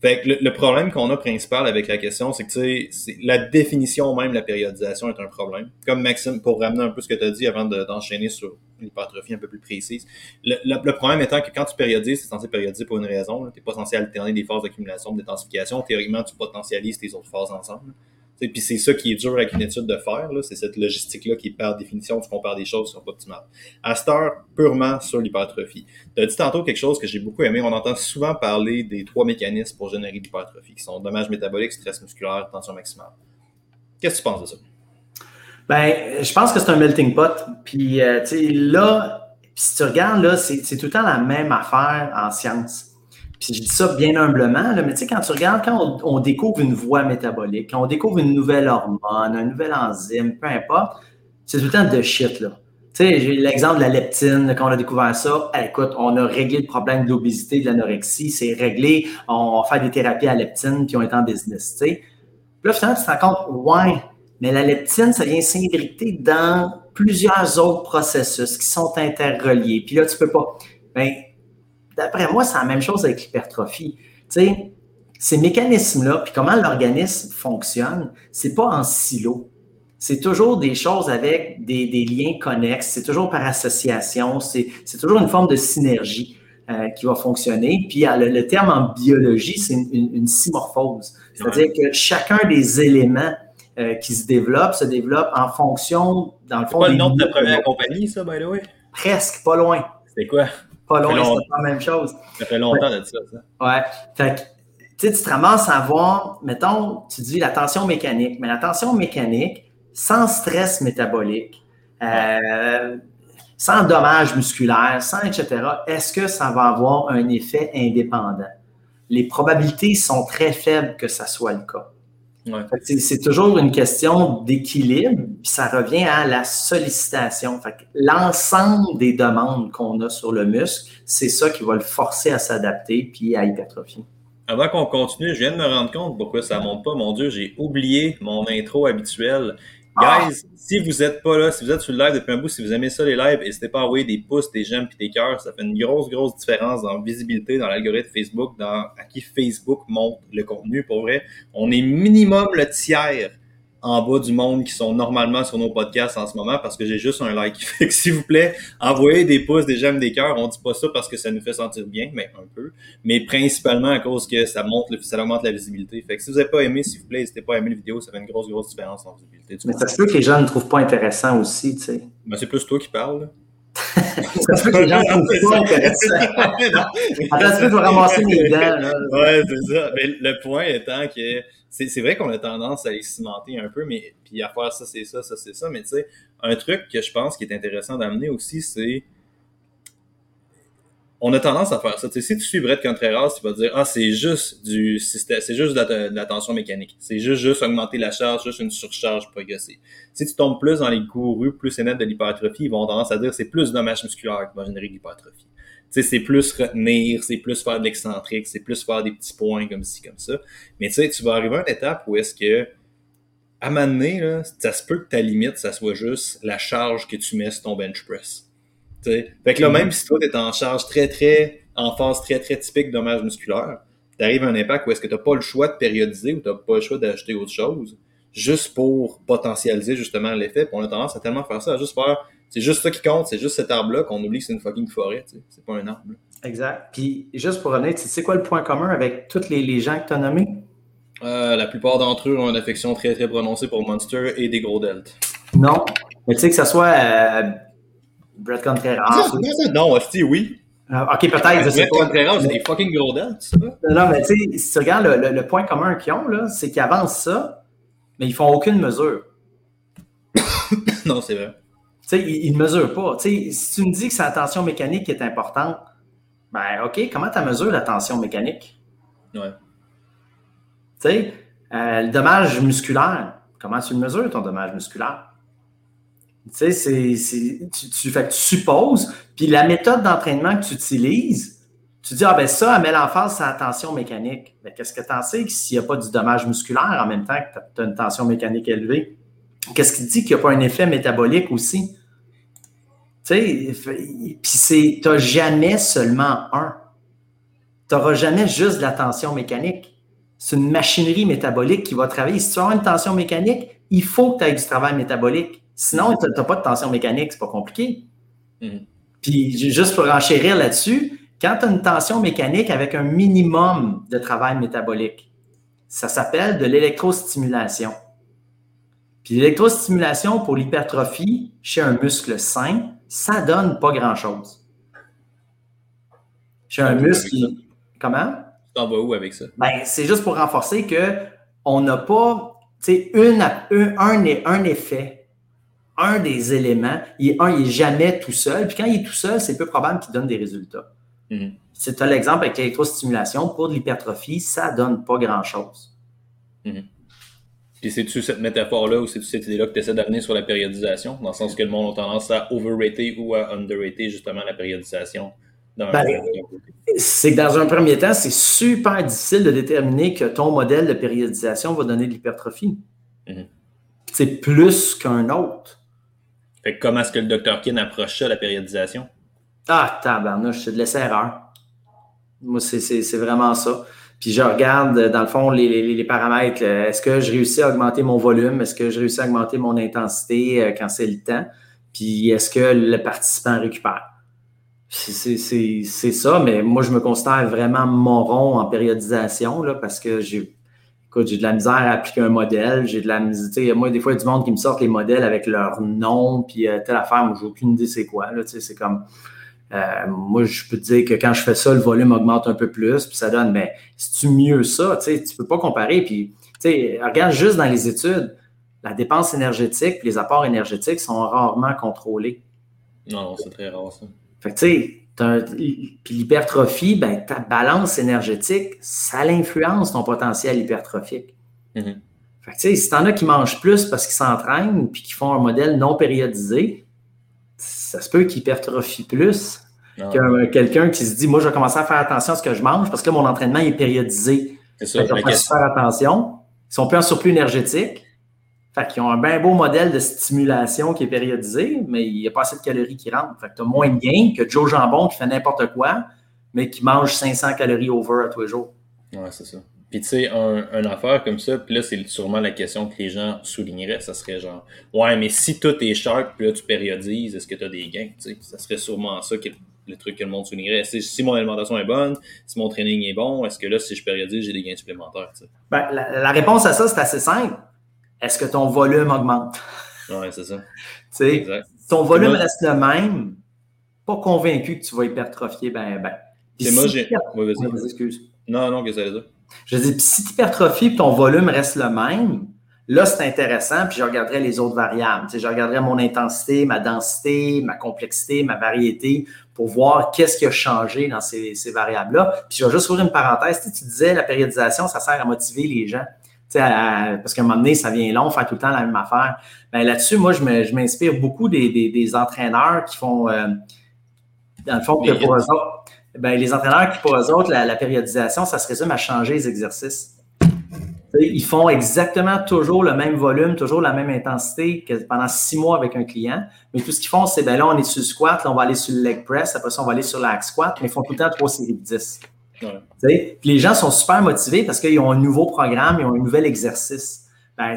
fait que le, problème qu'on a principal avec la question, c'est que la définition même de la périodisation est un problème. Comme Maxime, pour ramener un peu ce que tu as dit avant d'enchaîner sur l'hypertrophie un peu plus précise. Le, problème étant que quand tu périodises, es censé périodiser pour une raison. Tu n'es pas censé alterner des phases d'accumulation, de détensification. Théoriquement, tu potentialises tes autres phases ensemble. Puis c'est ça qui est dur avec une étude de faire, c'est cette logistique-là qui, par définition, tu compares des choses qui sont pas optimales. À cette heure, purement sur l'hypertrophie. Tu as dit tantôt quelque chose que j'ai beaucoup aimé. On entend souvent parler des trois mécanismes pour générer l'hypertrophie, qui sont dommages métaboliques, stress musculaire, tension maximale. Qu'est-ce que tu penses de ça? Ben, je pense que c'est un melting pot. Puis, euh, là, si tu regardes, là, c'est tout le temps la même affaire en science. Puis je dis ça bien humblement, mais tu sais, quand tu regardes, quand on, découvre une voie métabolique, quand on découvre une nouvelle hormone, un nouvel enzyme, peu importe, c'est tout le temps de shit, là. Tu sais, j'ai l'exemple de la leptine, quand on a découvert ça, écoute, on a réglé le problème de l'obésité, de l'anorexie, c'est réglé, on fait des thérapies à leptine, puis on est en business, tu sais. Puis là, finalement, tu te rends compte, ouais, mais la leptine, ça vient s'imbriquer dans plusieurs autres processus qui sont interreliés. Puis là, tu peux pas. Ben, D'après moi, c'est la même chose avec l'hypertrophie. Tu sais, ces mécanismes-là, puis comment l'organisme fonctionne, c'est pas en silo. C'est toujours des choses avec des, liens connexes, c'est toujours par association, c'est toujours une forme de synergie euh, qui va fonctionner. Puis le, terme en biologie, c'est une, une, simorphose. C'est-à-dire que chacun des éléments euh, qui se développent se développe en fonction, dans le fond. C'est pas le nom de ta première compagnie, ça, by the way? Presque, pas loin. C'est quoi? Pas loin, c'est pas la même chose. Ça fait longtemps de ça, ça. Ouais. Fait que, tu sais, tu te ramasses à voir, mettons, tu dis la tension mécanique, mais la tension mécanique, sans stress métabolique, euh, sans dommage musculaire, sans etc., est-ce que ça va avoir un effet indépendant? Les probabilités sont très faibles que ça soit le cas. C'est toujours une question d'équilibre, puis ça revient à la sollicitation. L'ensemble des demandes qu'on a sur le muscle, c'est ça qui va le forcer à s'adapter puis à hypertrophier. Avant qu'on continue, je viens de me rendre compte pourquoi ça monte pas. Mon Dieu, j'ai oublié mon intro habituel. Guys, si vous êtes pas là, si vous êtes sur le live depuis un bout, si vous aimez ça les lives, n'hésitez pas à envoyer des pouces, des j'aime et des cœurs. Ça fait une grosse, grosse différence dans la visibilité, dans l'algorithme Facebook, dans à qui Facebook montre le contenu. Pour vrai, on est minimum le tiers en bas du monde qui sont normalement sur nos podcasts en ce moment parce que j'ai juste un like. Fait que s'il vous plaît, envoyez des pouces, des j'aime, des cœurs. On dit pas ça parce que ça nous fait sentir bien, mais un peu. Mais principalement à cause que ça monte, ça augmente la visibilité. Fait que si vous n'avez pas aimé, s'il vous plaît, n'hésitez pas à aimer la vidéo. Ça fait une grosse, grosse différence en visibilité. Mais ça se peut que les gens ne trouvent pas intéressant aussi, tu sais. Ben, c'est plus toi qui parles, ça se peut que les gens ne trouvent pas intéressant. Attends, tu peux ramasser mes dents, là. Ouais, c'est ça. Mais le point étant que c'est vrai qu'on a tendance à les cimenter un peu, mais puis à faire ça, c'est ça, ça, c'est ça. Mais tu sais, un truc que je pense qui est intéressant d'amener aussi, c'est on a tendance à faire ça. si tu suis Brett Contreras, tu vas dire Ah, c'est juste du c'est juste de la, tension mécanique. C'est juste, juste augmenter la charge, juste une surcharge progressive. Si tu tombes plus dans les gourous plus net de l'hypertrophie, ils vont tendance à dire c'est plus de dommage musculaire qui va générer l'hypertrophie sais, c'est plus retenir, c'est plus faire de l'excentrique, c'est plus faire des petits points comme ci, comme ça. Mais tu sais, tu vas arriver à une étape où est-ce que, à un donné, là, ça se peut que ta limite, ça soit juste la charge que tu mets sur ton bench press. Sais. Fait que là, même si toi, tu es en charge très, très, en phase très, très typique de dommage musculaire, tu arrives à un impact où est-ce que tu n'as pas le choix de périodiser ou tu n'as pas le choix d'acheter autre chose, juste pour potentialiser justement l'effet. Puis on a tendance à tellement faire ça, à juste faire, c'est juste ça qui compte, c'est juste cet arbre-là qu'on oublie que c'est une fucking forêt. C'est pas un arbre. Exact. Puis juste pour revenir, tu sais quoi le point commun avec tous les, les gens que tu as nommés? Euh, la plupart d'entre eux ont une affection très très prononcée pour Monster et des gros deltes. Non. Mais tu sais que ce soit euh, Brett Contreras. Non, hostie, oui. Euh, ok, peut-être, je sais Contreras, c'est des fucking gros Non, mais tu sais, si tu regardes le, le, le point commun qu'ils ont, là, c'est qu'ils avancent ça, mais ils font aucune mesure. non, c'est vrai. Tu sais, ils ne mesurent pas. Tu sais, si tu me dis que c'est la tension mécanique qui est importante, ben OK, comment tu mesures la tension mécanique? Ouais. Tu sais, euh, le dommage musculaire, comment tu le mesures, ton dommage musculaire? Tu sais, c'est, tu, tu, que tu supposes, puis la méthode d'entraînement que tu utilises, tu dis, ah ben ça, elle met l'emphase sur la tension mécanique. Mais qu'est-ce que tu en sais s'il n'y a pas du dommage musculaire en même temps que tu as une tension mécanique élevée? Qu'est-ce qui dit qu'il n'y a pas un effet métabolique aussi? Tu sais, puis c'est, tu n'as jamais seulement un. Tu n'auras jamais juste de la tension mécanique. C'est une machinerie métabolique qui va travailler. Si tu as une tension mécanique, il faut que tu aies du travail métabolique. Sinon, tu n'as pas de tension mécanique, c'est pas compliqué. Mm-hmm. Puis juste pour enchérir là-dessus, quand tu as une tension mécanique avec un minimum de travail métabolique, ça s'appelle de l'électrostimulation. Puis l'électrostimulation pour l'hypertrophie chez un muscle sain, ça donne pas grand-chose. Chez un muscle. Comment? Tu t'en vas où avec ça? Ben, c'est juste pour renforcer qu'on n'a pas une, un, un, un effet, un des éléments. Il, un, il n'est jamais tout seul. Puis quand il est tout seul, c'est peu probable qu'il donne des résultats. Mm-hmm. C'est l'exemple avec l'électrostimulation. Pour de l'hypertrophie, ça ne donne pas grand-chose. Mm-hmm. Puis c'est-tu cette métaphore-là ou c'est-tu cette idée-là que tu essaies d'amener sur la périodisation, dans le sens que le monde a tendance à overrater ou à underrater justement la périodisation? Ben, c'est que dans un premier temps, c'est super difficile de déterminer que ton modèle de périodisation va donner de l'hypertrophie. Mm-hmm. C'est plus qu'un autre. Fait que comment est-ce que le Dr. Kin approche ça, la périodisation? Ah, tabarnouche, c'est de l'essai-erreur. Moi, c'est vraiment ça. Puis je regarde, euh, dans le fond, les, paramètres. Est-ce que je réussis à augmenter mon volume? Est-ce que je réussis à augmenter mon intensité euh, quand c'est le temps? Puis est-ce que le participant récupère? C'est ça, mais moi, je me considère vraiment moron en périodisation là, parce que j'ai j'ai de la misère à appliquer un modèle. J'ai de la misère. Moi, des fois, il y a du monde qui me sortent les modèles avec leur nom, puis euh, telle affaire. Moi, j'ai aucune idée c'est quoi. C'est comme euh, moi, je peux te dire que quand je fais ça, le volume augmente un peu plus, puis ça donne, mais c'est-tu mieux ça? Tu sais, tu peux pas comparer. Puis, tu sais, regarde juste dans les études, la dépense énergétique les apports énergétiques sont rarement contrôlés. Non, c'est très rare ça. Fait que, tu sais, puis l'hypertrophie, ben, ta balance énergétique, ça l'influence ton potentiel hypertrophique. Fait que, sais, si t'en as qui mangent plus parce qu'ils s'entraînent puis qui font un modèle non périodisé, ça se peut qu'il hypertrophie plus ah. que quelqu'un qui se dit Moi, je vais commencer à faire attention à ce que je mange parce que mon entraînement est périodisé. C'est ça. Ils vont faire attention. Ils sont plus en surplus énergétique. Fait qu'ils ont un bien beau modèle de stimulation qui est périodisé, mais il n'y a pas assez de calories qui rentrent. Fait que tu as moins de gains que Joe Jambon qui fait n'importe quoi, mais qui mange 500 calories over à tous les jours. Ouais, c'est ça. Puis tu sais, un, un, affaire comme ça, puis là, c'est sûrement la question que les gens souligneraient, ça serait genre, ouais, mais si tout est sharp, puis là, tu périodises, est-ce que tu as des gains? Tu sais, ça serait sûrement ça que le truc que le monde soulignerait. Si, si mon alimentation est bonne, si mon training est bon, est-ce que là, si je périodise, j'ai des gains supplémentaires? Ben, la, la, réponse à ça, c'est assez simple. Est-ce que ton volume augmente? Ouais, c'est ça. tu sais, ton volume reste le même, pas convaincu que tu vas hypertrophier, ben, ben. C'est moi, j'ai. Ouais, vas-y. excuse. Non, non, que ça veut dire? Je dis, si tu hypertrophies et ton volume reste le même, là, c'est intéressant, puis je regarderai les autres variables. Tu sais, je regarderai mon intensité, ma densité, ma complexité, ma variété pour voir qu'est-ce qui a changé dans ces, ces variables-là. Puis je vais juste ouvrir une parenthèse. Tu, tu disais, la périodisation, ça sert à motiver les gens. Parce qu'à un moment donné, ça vient long, faire tout le temps la même affaire. Ben, là-dessus, moi, je m'inspire beaucoup des, des, des, entraîneurs qui font, euh, dans le fond, que pour eux autres, ben, les entraîneurs qui, pour eux autres, la, périodisation, ça se résume à changer les exercices. Ils font exactement toujours le même volume, toujours la même intensité que pendant six mois avec un client. Mais tout ce qu'ils font, c'est ben là, on est sur le squat, là, on va aller sur le leg press, après ça, on va aller sur la squat, mais ils font tout le temps trois séries de 10. Les gens sont super motivés parce qu'ils ont un nouveau programme, ils ont un nouvel exercice. Ben,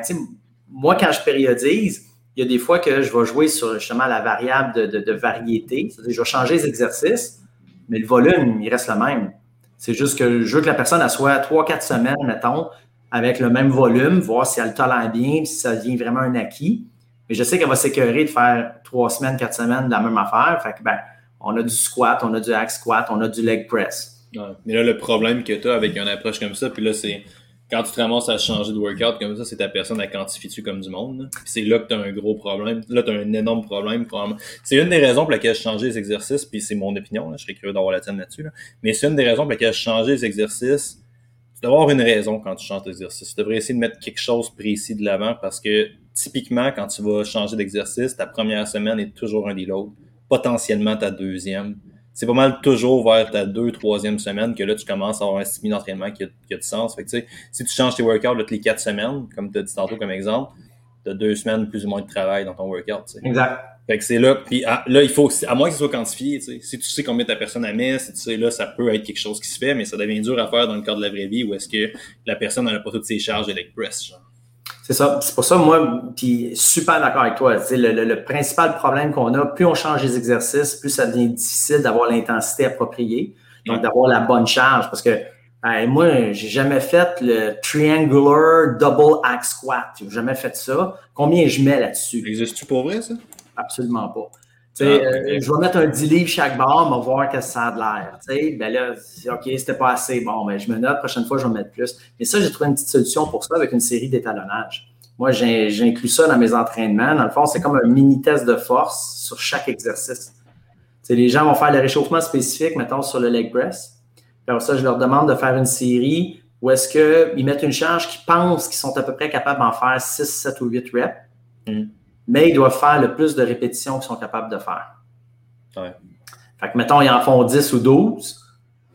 moi, quand je périodise, il y a des fois que je vais jouer sur justement la variable de, variété. Je vais changer les exercices, mais le volume, il reste le même. C'est juste que je veux que la personne soit trois, quatre semaines, mettons, avec le même volume, voir si elle le tolère bien, si ça devient vraiment un acquis. Mais je sais qu'elle va s'écœurer de faire trois semaines, quatre semaines de la même affaire. Fait que, ben, on a du squat, on a du hack squat, on a du leg press. Mais là, le problème que tu as avec une approche comme ça, puis là, c'est quand tu te ramasses à changer de workout comme ça, c'est ta personne à quantifier comme du monde. C'est là que tu as un gros problème. Là, tu as un énorme problème. C'est une des raisons pour laquelle je changeais les exercices, puis c'est mon opinion. Là. Je serais curieux d'avoir la tienne là-dessus. Mais c'est une des raisons pour laquelle je changeais les exercices. Tu dois avoir une raison quand tu changes d'exercice. Tu devrais essayer de mettre quelque chose précis de l'avant parce que typiquement, quand tu vas changer d'exercice, ta première semaine est toujours un des l'autre. Potentiellement ta deuxième c'est pas mal toujours vers ta deux, troisième semaine que là, tu commences à avoir un style d'entraînement qui a, qui a du sens. Fait que, si tu changes tes workouts toutes les quatre semaines, comme tu as dit tantôt comme exemple, tu as deux semaines plus ou moins de travail dans ton workout. Exact. Fait que c'est là, puis ah, là, il faut, à moins que ce soit quantifié, si tu sais combien ta personne a mis, si tu sais là, ça peut être quelque chose qui se fait, mais ça devient dur à faire dans le cadre de la vraie vie où est-ce que la personne n'a pas toutes ses charges de press, genre. C'est ça. C'est pour ça, moi, puis super d'accord avec toi. Le, le, principal problème qu'on a, plus on change les exercices, plus ça devient difficile d'avoir l'intensité appropriée, donc d'avoir la bonne charge. Parce que ben, moi, j'ai jamais fait le triangular double axe squat. J'ai jamais fait ça. Combien je mets là-dessus? Existe-tu pour vrai, ça? Absolument pas. Ah, euh, je vais mettre un 10 livres chaque barre, on va voir que ça a de l'air. Ben là, OK, c'était pas assez. Bon, mais ben, je me note, prochaine fois, je vais mettre plus. Mais ça, j'ai trouvé une petite solution pour ça avec une série d'étalonnage. Moi, j'inclus ça dans mes entraînements. Dans le fond, c'est comme un mini test de force sur chaque exercice. les gens vont faire le réchauffement spécifique, mettons, sur le leg press. Puis ça, je leur demande de faire une série où est-ce qu'ils mettent une charge qu'ils pensent qu'ils sont à peu près capables d'en faire 6, 7 ou 8 reps. Mm mais ils doivent faire le plus de répétitions qu'ils sont capables de faire. Ouais. Fait que, mettons, ils en font 10 ou 12.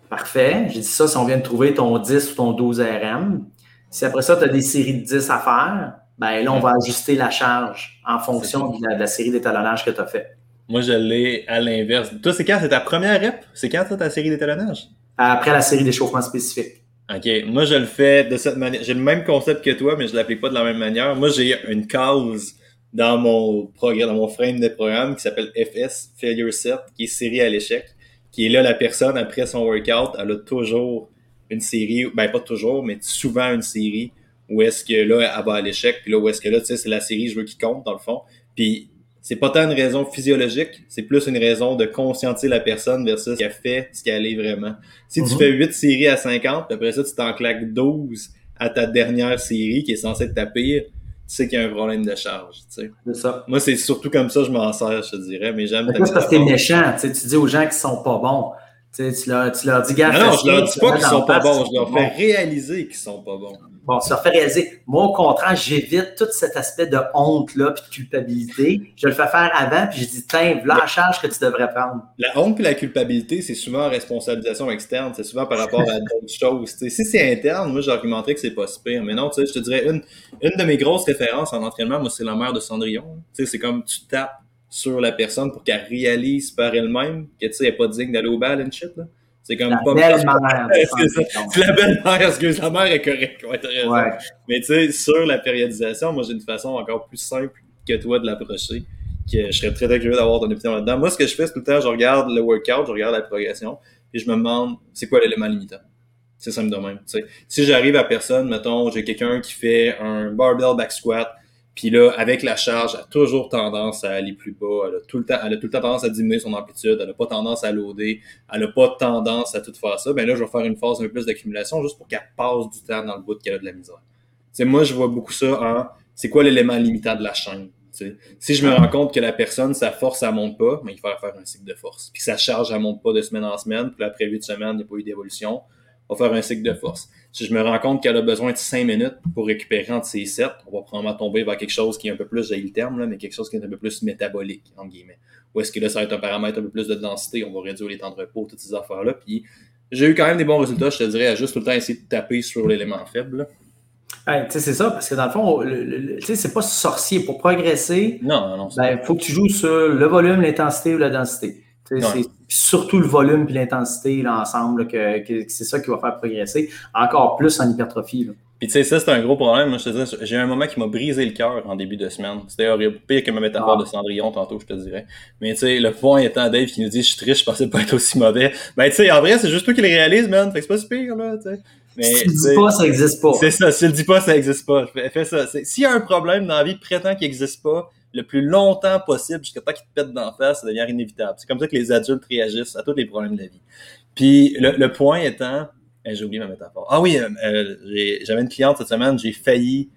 Parfait. J'ai dit ça si on vient de trouver ton 10 ou ton 12 RM. Si après ça, tu as des séries de 10 à faire, ben là, on va ajuster la charge en fonction de la, série d'étalonnage que tu as fait. Moi, je l'ai à l'inverse. Toi, c'est quand? C'est ta première rep? C'est quand, ta série d'étalonnage? Après la série d'échauffement spécifique. OK. Moi, je le fais de cette manière. J'ai le même concept que toi, mais je ne l'applique pas de la même manière. Moi, j'ai une cause dans mon programme, dans mon frame de programme qui s'appelle FS, Failure Set, qui est série à l'échec, qui est là la personne après son workout, elle a toujours une série, ben pas toujours, mais souvent une série où est-ce que là, elle va à l'échec, puis là, où est-ce que là, tu sais, c'est la série je veux qui compte, dans le fond. Puis c'est pas tant une raison physiologique, c'est plus une raison de conscientiser la personne versus ce qu'elle fait, ce qu'elle est vraiment. Si tu mhm. fais 8 séries à 50, puis après ça, tu t'en claques 12 à ta dernière série qui est censée être ta pire, tu sais qu'il y a un problème de charge. Tu sais. C'est ça. Moi, c'est surtout comme ça que je m'en sers, je te dirais. Mais j'aime. C'est parce que t'es méchant. Tu, sais, tu dis aux gens qui sont pas bons. Tu, sais, tu, leur, tu leur dis, gars, non, non, je leur dis pas qu'ils sont pas bons. Je leur fais réaliser qu'ils sont pas bons. Bon, ça fait réaliser. Moi, au contraire, j'évite tout cet aspect de honte-là puis de culpabilité. Je le fais faire avant, puis je dis, tiens, voilà la charge que tu devrais prendre. La honte et la culpabilité, c'est souvent en responsabilisation externe. C'est souvent par rapport à d'autres choses. si c'est interne, moi, j'argumenterais que c'est pas si pire. Mais non, tu sais, je te dirais, une, une de mes grosses références en entraînement, moi, c'est la mère de Cendrillon. Tu sais, c'est comme tu tapes sur la personne pour qu'elle réalise par elle-même que, tu sais, elle n'est pas digne d'aller au bal and shit, là. C'est comme la pas belle-mère. C'est la belle-mère, excuse, la mère est correcte. Ouais, Mais tu sais, sur la périodisation, moi, j'ai une façon encore plus simple que toi de l'approcher. Que je serais très, très curieux d'avoir ton opinion là-dedans. Moi, ce que je fais, c'est tout le temps, je regarde le workout, je regarde la progression, puis je me demande, c'est quoi l'élément limitant? C'est simple de même. sais. Si j'arrive à personne, mettons, j'ai quelqu'un qui fait un barbell back squat, puis là, avec la charge, elle a toujours tendance à aller plus bas. Elle a tout le temps, elle a tout le temps tendance à diminuer son amplitude. Elle n'a pas tendance à loader. Elle n'a pas tendance à tout faire ça. Ben là, je vais faire une phase un peu plus d'accumulation juste pour qu'elle passe du temps dans le bout qu'elle a de la misère. T'sais, moi, je vois beaucoup ça en c'est quoi l'élément limitant de la chaîne. Si je me rends compte que la personne, sa force, elle monte pas, ben, il faut faire un cycle de force. Puis sa charge, elle monte pas de semaine en semaine. Puis après huit semaines, il n'y a pas eu d'évolution. On va faire un cycle de force. Si je me rends compte qu'elle a besoin de 5 minutes pour récupérer entre ses 7, on va probablement tomber vers quelque chose qui est un peu plus, j'ai le terme, là, mais quelque chose qui est un peu plus métabolique, entre guillemets. Ou est-ce que là, ça va être un paramètre un peu plus de densité, on va réduire les temps de repos, toutes ces affaires-là. Puis j'ai eu quand même des bons résultats, je te dirais, à juste tout le temps essayer de taper sur l'élément faible. c'est ça, parce que dans le fond, c'est pas sorcier. Pour progresser, non, non, il ben, faut que tu joues sur le volume, l'intensité ou la densité. C'est surtout le volume et l'intensité ensemble que, c'est ça qui va faire progresser, encore plus en hypertrophie. Puis tu sais, ça, c'est un gros problème. Moi, je te dis, j'ai un moment qui m'a brisé le cœur en début de semaine. C'était horrible. Pire que ma métaphore ah. de Cendrillon tantôt, je te dirais. Mais tu sais, le point étant Dave qui nous dit, je suis triste, je pensais pas être aussi mauvais. Ben tu sais, en vrai, c'est juste toi qui le réalise, man. Fait que c'est pas si pire, là, tu sais. Mais, si tu le dis pas, ça existe pas. C'est ça. Si tu le dis pas, ça existe pas. Fais, ça. S'il y a un problème dans la vie, prétend qu'il existe pas le plus longtemps possible jusqu'à temps qu'il te pète d'en face, ça devient inévitable. C'est comme ça que les adultes réagissent à tous les problèmes de la vie. Puis le, le point étant, eh, j'ai oublié ma métaphore. Ah oui, euh, euh, j'avais une cliente cette semaine, j'ai failli.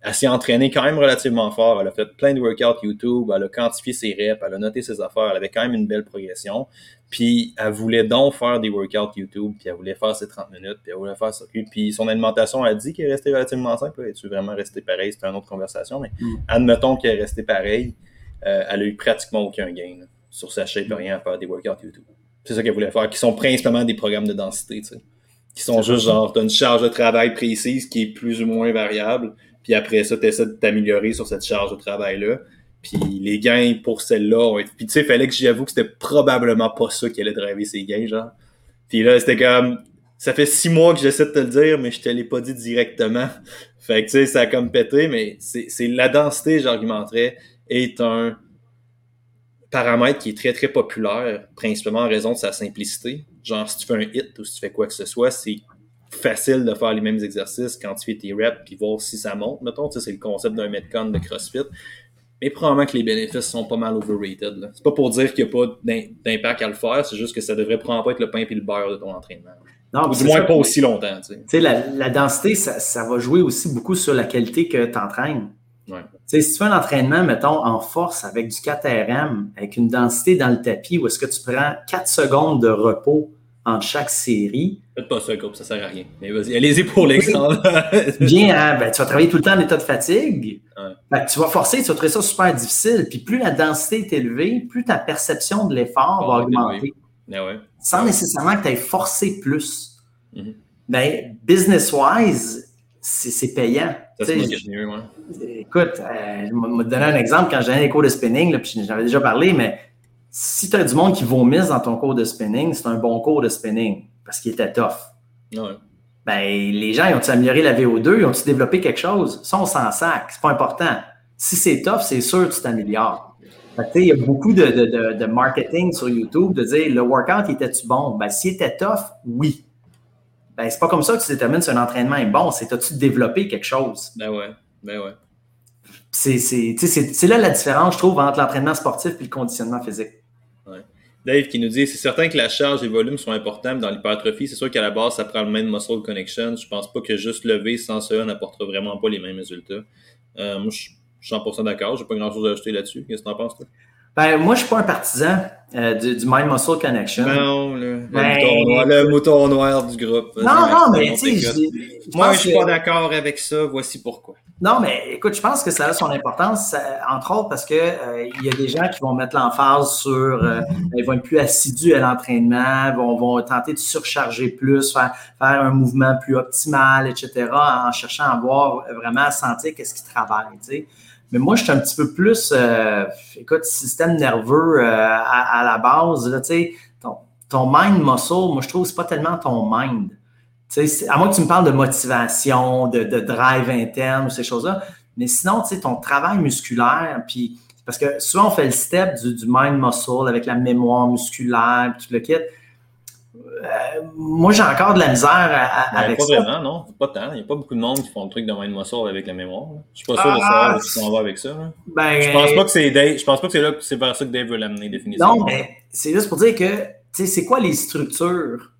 Elle s'est entraînée quand même relativement fort. Elle a fait plein de workouts YouTube, elle a quantifié ses reps, elle a noté ses affaires, elle avait quand même une belle progression. Puis elle voulait donc faire des workouts YouTube, puis elle voulait faire ses 30 minutes, puis elle voulait faire ça. Puis son alimentation a dit qu'elle est restée relativement simple. Es-tu vraiment resté pareil? C'était une autre conversation, mais mm. admettons qu'elle est restée pareille. Euh, elle a eu pratiquement aucun gain sur sa shape, rien à faire des workouts YouTube. C'est ça qu'elle voulait faire, qui sont principalement des programmes de densité, tu sais qui sont juste genre, t'as une charge de travail précise qui est plus ou moins variable, puis après ça, t'essaies de t'améliorer sur cette charge de travail-là. Puis les gains pour celle-là ont été... Puis tu sais, que j'avoue que c'était probablement pas ça qui allait driver ces gains, genre. Puis là, c'était comme... Ça fait six mois que j'essaie de te le dire, mais je te l'ai pas dit directement. Fait que tu sais, ça a comme pété, mais c'est la densité, j'argumenterais, est un paramètre qui est très, très populaire, principalement en raison de sa simplicité. Genre, si tu fais un hit ou si tu fais quoi que ce soit, c'est facile de faire les mêmes exercices quand tu fais tes reps puis voir si ça monte. Mettons, c'est le concept d'un Metcon de CrossFit. Mais probablement que les bénéfices sont pas mal overrated. C'est pas pour dire qu'il n'y a pas d'impact à le faire, c'est juste que ça devrait probablement pas être le pain et le beurre de ton entraînement. Non, ou du moins pas aussi longtemps. Tu sais, la, la, densité, ça, ça, va jouer aussi beaucoup sur la qualité que tu entraînes. Ouais. Si tu fais un entraînement, mettons, en force avec du 4RM, avec une densité dans le tapis, où est-ce que tu prends 4 secondes de repos entre chaque série. Faites pas ça, groupe, ça sert à rien. Mais vas-y, allez-y pour l'exemple. Bien, hein, ben, tu vas travailler tout le temps en état de fatigue. tu vas forcer, tu vas trouver ça super difficile. Puis plus la densité est élevée, plus ta perception de l'effort va augmenter. Ben Sans nécessairement que tu aies forcé plus. Mm business-wise, c'est payant. Écoute, euh, je vais te donner un exemple. Quand j'ai un cours de spinning, puis j'avais déjà parlé, mais si tu as du monde qui vomisse dans ton cours de spinning, c'est un bon cours de spinning parce qu'il était tough. Ben, les gens, ils ont-ils amélioré la VO2? Ils ont-ils développé quelque chose? Ça, on s'en sac. C'est pas important. Si c'est tough, c'est sûr que tu t'améliores. Il y a beaucoup de, de, de, marketing sur YouTube de dire le workout était-tu bon? Ben, s'il était tough, oui. Ben, c'est pas comme ça que tu détermines si un entraînement est bon. C'est as-tu développé quelque chose? Ben ouais. Ben ouais. C'est là la différence, je trouve, entre l'entraînement sportif et le conditionnement physique. Dave qui nous dit c'est certain que la charge et le volume sont importants dans l'hypertrophie. C'est sûr qu'à la base, ça prend le même muscle connection. Je pense pas que juste lever sans cela n'apportera vraiment pas les mêmes résultats. Euh, moi, je suis 100% d'accord. J'ai pas grand chose à ajouter là-dessus. Qu'est-ce que tu en penses, toi? Ben, moi, je suis pas un partisan euh, du, Mind Muscle Connection. Non, le, ben, mouton noir, le, mouton noir, du groupe. Non, non, mais tu sais. Moi, je suis pas d'accord avec ça. Voici pourquoi. Non, mais écoute, je pense que ça a son importance, entre autres parce que euh, il y a des gens qui vont mettre l'emphase sur, euh, ils vont être plus assidus à l'entraînement, vont, vont tenter de surcharger plus, faire, faire un mouvement plus optimal, etc., en cherchant à voir vraiment à sentir qu'est-ce qui travaille, tu sais. Mais moi, je suis un petit peu plus, euh, écoute, système nerveux à, la base, tu sais, ton, ton mind muscle, moi, je trouve que c'est pas tellement ton mind à moins que tu me parles de motivation, de, drive interne ou ces choses-là, mais sinon, tu sais, ton travail musculaire, puis parce que souvent on fait le step du, mind muscle avec la mémoire musculaire, tout le kit. Euh, moi, j'ai encore de la misère à, ben, avec pas ça. Vraiment, non, pas tant. Il n'y a pas beaucoup de monde qui font le truc de mind muscle avec la mémoire. Je suis pas sûr de savoir où tu va avec ça. Ben, je pense pas que c'est Dave. Je pense pas que c'est là c'est vers ça que Dave veut l'amener définitivement. Non, mais c'est juste pour dire que, tu sais, c'est quoi les structures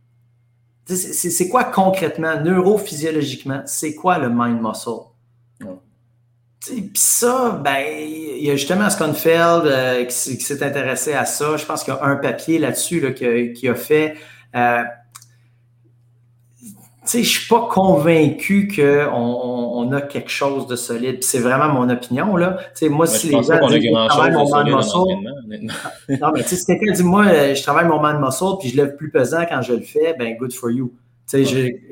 c'est quoi concrètement, neurophysiologiquement, c'est quoi le mind muscle? Puis ça, ben, il y a justement Sconfeld euh, qui, s'est intéressé à ça. Je pense qu'il y a un papier là-dessus là, qui, a fait. Euh, je ne suis pas convaincu qu'on on a quelque chose de solide. C'est vraiment mon opinion. Là. moi, si les gens disent je travaille mon mind muscle. non, mais si quelqu'un dit moi, euh, je travaille mon mind muscle puis je lève plus pesant quand je le fais, ben good for you.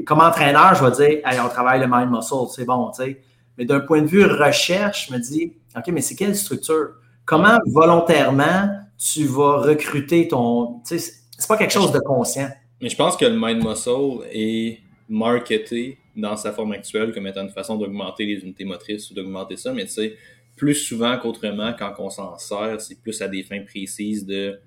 Comme entraîneur, je vais dire hey, on travaille le mind muscle, c'est bon. sais. Mais d'un point de vue recherche, je me dis OK, mais c'est quelle structure? Comment volontairement tu vas recruter ton. C'est pas quelque chose de conscient. Mais je pense que le mind muscle est marketé dans sa forme actuelle comme étant une façon d'augmenter les unités motrices ou d'augmenter ça, mais tu sais, plus souvent qu'autrement, quand on s'en sert, c'est plus à des fins précises de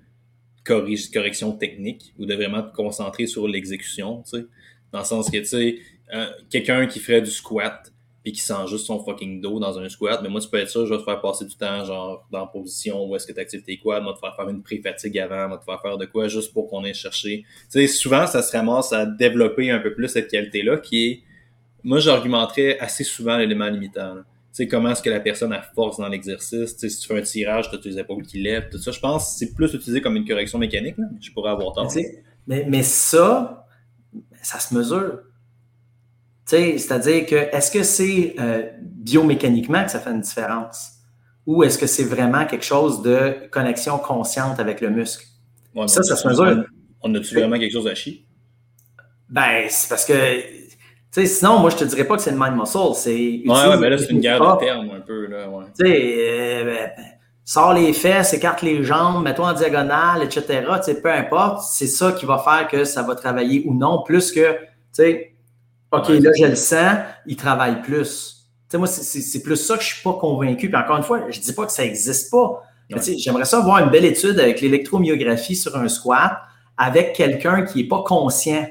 correction technique ou de vraiment te concentrer sur l'exécution, tu sais. Dans le sens que, tu sais, euh, quelqu'un qui ferait du squat puis qui sent juste son fucking dos dans un squat, mais moi, tu peux être sûr, je vais te faire passer du temps, genre, dans position où est-ce que tu actives tes quads, moi, te faire faire une pré-fatigue avant, moi, te faire faire de quoi, juste pour qu'on ait cherché. Tu sais, souvent, ça se ramasse à développer un peu plus cette qualité-là, qui est, moi, j'argumenterais assez souvent l'élément limitant. Tu sais, comment est-ce que la personne a force dans l'exercice, tu sais, si tu fais un tirage, tu tes épaules qui lèvent, tout ça. Je pense que c'est plus utilisé comme une correction mécanique, là. Je pourrais avoir tort. Mais, mais ça, ça se mesure c'est-à-dire que est-ce que c'est euh, biomécaniquement que ça fait une différence? Ou est-ce que c'est vraiment quelque chose de connexion consciente avec le muscle? ça, ça se mesure. On a-tu vraiment quelque chose à chier? Ben, c'est parce que, tu sais, sinon, moi, je te dirais pas que c'est le mind muscle. C'est. Ouais, ouais, mais là, c'est une guerre de termes un peu, là, ouais. Tu sais, euh, ben, sors les fesses, écarte les jambes, mets-toi en diagonale, etc. Tu sais, peu importe, c'est ça qui va faire que ça va travailler ou non, plus que, tu sais, OK, là, je le sens, il travaille plus. Tu sais, moi, c'est plus ça que je suis pas convaincu. Puis encore une fois, je dis pas que ça n'existe pas. J'aimerais ça voir une belle étude avec l'électromyographie sur un squat avec quelqu'un qui n'est pas conscient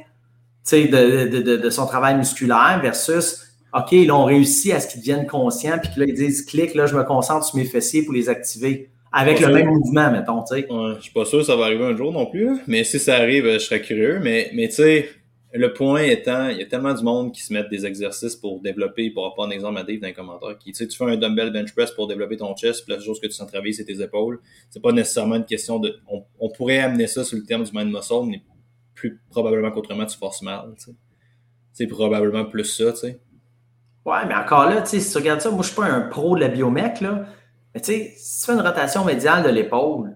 de, de, de, de, son travail musculaire versus OK, là, on réussit à ce qu'ils deviennent conscients, puis que là, ils disent clic, là, je me concentre sur mes fessiers pour les activer. Avec le même mouvement, mettons, tu sais. Ouais, je suis pas sûr que ça va arriver un jour non plus, mais si ça arrive, je serais curieux. Mais, mais tu sais, le point étant, il y a tellement du monde qui se mettent des exercices pour développer, pour pas un exemple à Dave dans les commentaires, qui, tu sais, tu fais un dumbbell bench press pour développer ton chest, puis la chose que tu sens travailler, c'est tes épaules. C'est pas nécessairement une question de, on, pourrait amener ça sur le terme du mind muscle, mais plus probablement qu'autrement tu forces mal, tu sais. C'est probablement plus ça, tu sais. Ouais, mais encore là, tu sais, si tu regardes ça, moi, je suis pas un pro de la biomec, là. Mais tu sais, si tu fais une rotation médiale de l'épaule.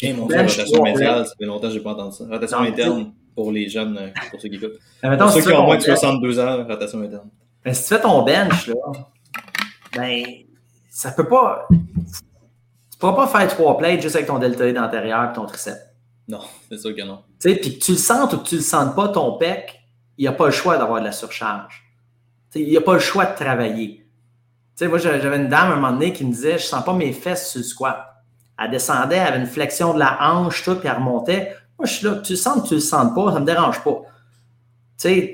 Hey, mon rotation médiale, ça fait longtemps que j'ai pas entendu ça. Rotation interne pour les jeunes, euh, pour ceux qui écoutent. pour ceux qui ont moins de 62 ans, rotation interne. Si tu fais ton bench, là, ben, ça peut pas. Tu pourras pas faire trois plates juste avec ton deltoïde antérieur et ton triceps. Non, c'est sûr que non. Tu sais, puis que tu le sentes ou que tu le sentes pas, ton pec, il n'y a pas le choix d'avoir de la surcharge. Tu sais, il n'y a pas le choix de travailler. Tu sais, moi, j'avais une dame à un moment donné qui me disait Je sens pas mes fesses sur le squat. Elle descendait, elle avait une flexion de la hanche, tout, puis elle remontait. Moi, je suis là, tu le sens, tu le sens pas, ça me dérange pas. Tu sais,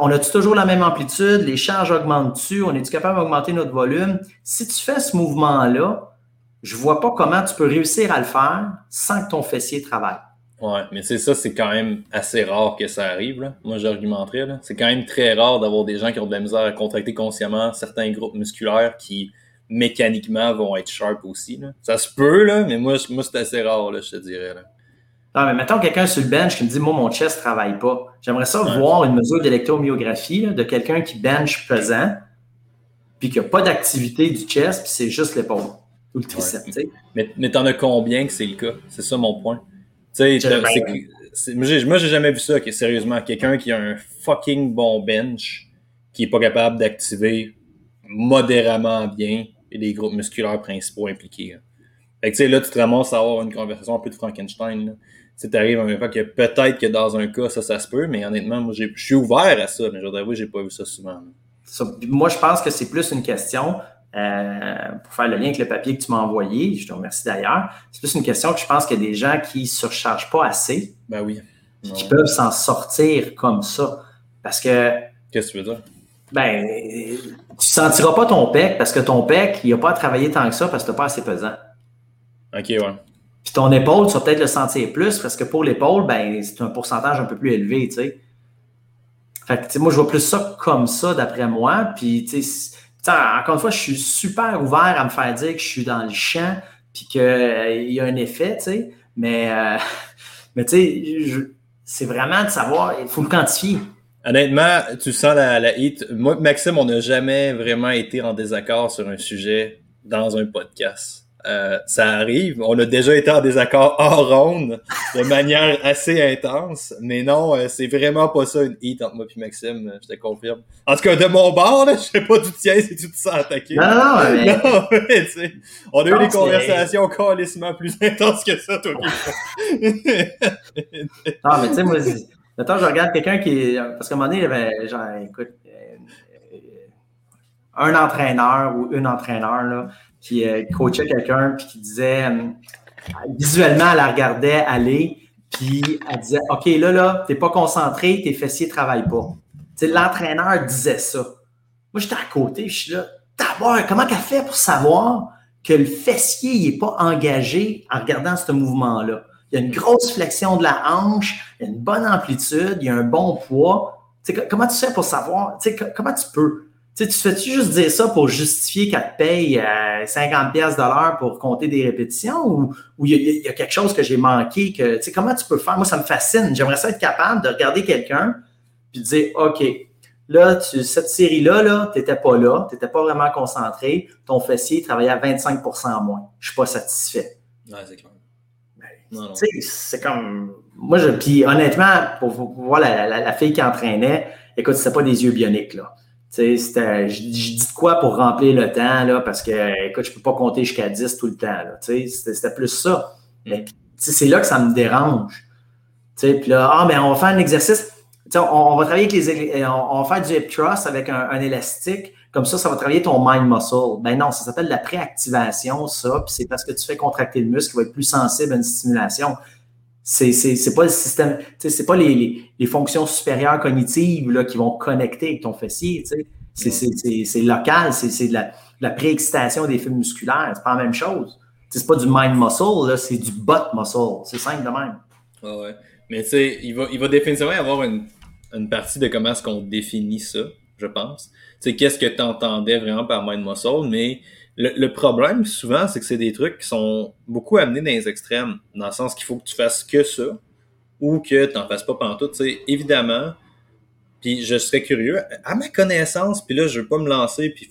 on a-tu toujours la même amplitude? Les charges augmentent-tu? On est-tu capable d'augmenter notre volume? Si tu fais ce mouvement-là, je vois pas comment tu peux réussir à le faire sans que ton fessier travaille. Ouais, mais c'est ça, c'est quand même assez rare que ça arrive. Là. Moi, j'argumenterais. C'est quand même très rare d'avoir des gens qui ont de la misère à contracter consciemment certains groupes musculaires qui mécaniquement vont être sharp aussi. Là. Ça se peut, là, mais moi, moi c'est assez rare, là, je te dirais. Là. Non, mais mettons quelqu'un sur le bench qui me dit Moi, mon chest ne travaille pas. J'aimerais ça voir une mesure d'électromyographie de quelqu'un qui bench pesant, puis qui n'a pas d'activité du chest, puis c'est juste l'épaule ou le triceps. Mais, mais t'en as combien que c'est le cas? C'est ça mon point. Tu sais, moi, j'ai jamais vu ça, sérieusement. Quelqu'un qui a un fucking bon bench, qui n'est pas capable d'activer modérément bien les groupes musculaires principaux impliqués. Fait que, tu sais, là, tu te ramasses à avoir une conversation un peu de Frankenstein. Tu arrives à un fois que peut-être que dans un cas, ça, ça se peut, mais honnêtement, moi, je suis ouvert à ça, mais je dois j'ai pas vu ça souvent. moi, je pense que c'est plus une question, euh, pour faire le lien avec le papier que tu m'as envoyé, je te remercie d'ailleurs, c'est plus une question que je pense qu'il y a des gens qui ne surchargent pas assez. Ben oui. Qui peuvent s'en sortir comme ça. Parce que. Qu'est-ce que tu veux dire? Ben, tu sentiras pas ton pec parce que ton pec, il n'a pas à travailler tant que ça parce que tu n'as pas assez pesant. OK, ouais. Puis ton épaule, tu vas peut-être le sentir plus parce que pour l'épaule, ben, c'est un pourcentage un peu plus élevé, tu sais. Fait que, moi, je vois plus ça comme ça, d'après moi. Puis, tu sais, encore une fois, je suis super ouvert à me faire dire que je suis dans le champ puis qu'il euh, y a un effet, tu sais. Mais, euh, mais tu sais, c'est vraiment de savoir, il faut le quantifier. Honnêtement, tu sens la, la hit. Moi, Maxime, on n'a jamais vraiment été en désaccord sur un sujet dans un podcast. Euh, ça arrive. On a déjà été en désaccord hors ronde de manière assez intense. Mais non, euh, c'est vraiment pas ça une hit entre moi et Maxime, je te confirme. En tout cas, de mon bord, là, je sais pas du tien si tu te sens attaqué. Non, non, mais... non mais on a eu des conversations calissement plus intenses que ça, toi. non, mais tu sais, moi, Maintenant, je regarde quelqu'un qui. Parce qu'à un moment donné, il y avait, genre, écoute, euh, un entraîneur ou une entraîneur là, qui euh, coachait quelqu'un puis qui disait visuellement, elle la regardait aller, puis elle disait OK, là, là, t'es pas concentré, tes fessiers travaillent pas. L'entraîneur disait ça. Moi, j'étais à côté, je suis là, d'abord, comment qu'elle fait pour savoir que le fessier n'est pas engagé en regardant ce mouvement-là? Il y a une grosse flexion de la hanche, il y a une bonne amplitude, il y a un bon poids. comment tu fais pour savoir? comment tu peux? Tu fais-tu juste dire ça pour justifier qu'elle te paye 50 pièces de l'heure pour compter des répétitions ou il y, a quelque chose que j'ai manqué? Que, comment tu peux faire? Moi, ça me fascine. J'aimerais ça être capable de regarder quelqu'un puis de dire, OK, là, tu, cette série-là, -là, tu n'étais pas là, tu n'étais pas vraiment concentré, ton fessier travaillait à 25 en moins. Je ne suis pas satisfait. Ouais, c'est clair. Ben, c'est comme. Moi, je. Puis honnêtement, pour, voir la, fille qui entraînait, écoute, c'était pas des yeux bioniques, là. C'était, je, dis quoi pour remplir le temps, là, parce que, écoute, je peux pas compter jusqu'à 10 tout le temps, là. C'était plus ça. Mais c'est là que ça me dérange. Puis là, ah, mais on va faire un exercice. On, on, va travailler avec les. On, va faire du hip thrust avec un, élastique. Comme ça, ça va travailler ton mind muscle. Ben non, ça s'appelle la préactivation, ça. Puis c'est parce que tu fais contracter le muscle qui va être plus sensible à une stimulation. C'est, c'est, pas le système, c'est pas les, les, fonctions supérieures cognitives là, qui vont connecter avec ton fessier. C'est, c'est, local, c'est, de la, la préexcitation des fibres musculaires. C'est pas la même chose. c'est pas du mind muscle, là, c'est du butt muscle. C'est simple de même. Ah ouais. Mais tu sais, il va, il va définitivement y avoir une, une partie de comment est-ce qu'on définit ça, je pense. Tu sais, qu'est-ce que tu entendais vraiment par mind muscle, mais le, problème, souvent, c'est que c'est des trucs qui sont beaucoup amenés dans les extrêmes, dans le sens qu'il faut que tu fasses que ça, ou que tu n'en fasses pas pendant tout. sais, évidemment, puis je serais curieux, à ma connaissance, puis là, je veux pas me lancer, puis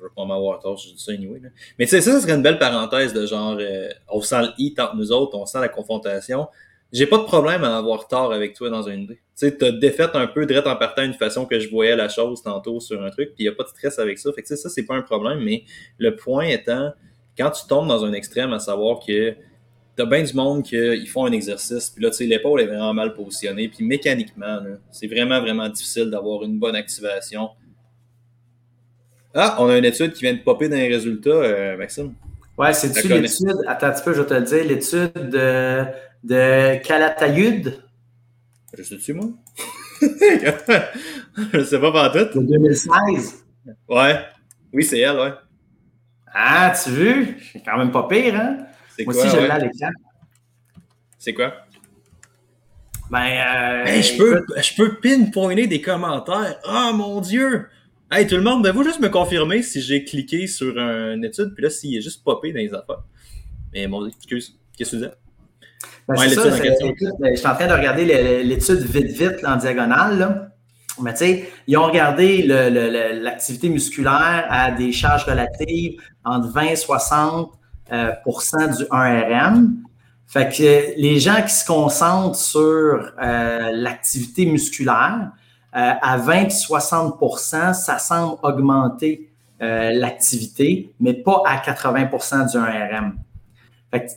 veux pas m'avoir tort, je dis ça anyway. Mais tu sais, ça, ça serait une belle parenthèse de genre, euh, on sent le hit entre nous autres, on sent la confrontation j'ai pas de problème à avoir tort avec toi dans une idée. Tu sais, t'as défait un peu direct en partant une façon que je voyais la chose tantôt sur un truc, puis y a pas de stress avec ça. Fait que ça, c'est pas un problème, mais le point étant, quand tu tombes dans un extrême, à savoir que t'as bien du monde qui font un exercice, puis là, tu sais, l'épaule est vraiment mal positionnée, puis mécaniquement, c'est vraiment, vraiment difficile d'avoir une bonne activation. Ah, on a une étude qui vient de popper dans les résultats, euh, Maxime. Ouais, c'est-tu l'étude, attends un petit peu, je vais te le dire, l'étude de de Calatayud. Je sais-tu, moi? je sais pas pas tout. De 2016. Ouais. Oui, c'est elle, ouais. Ah, tu vu? C'est quand même pas pire, hein? Moi aussi, je l'ai à l'écran. C'est quoi? Ben, euh, je peux, je peux pinpointer des commentaires. Oh mon Dieu! Hey, tout le monde, devez-vous juste me confirmer si j'ai cliqué sur une étude, puis là, s'il est juste popé dans les affaires. Mais mon excuse, qu'est-ce que tu disais? Ben, je suis en train de regarder l'étude vite, vite en diagonale. Mais tu sais, ils ont regardé l'activité musculaire à des charges relatives entre 20 et 60% euh, du 1RM. Fait que les gens qui se concentrent sur euh, l'activité musculaire, euh, à 20 et 60% ça semble augmenter l'activité, mais pas à 80% du 1RM. Fait que,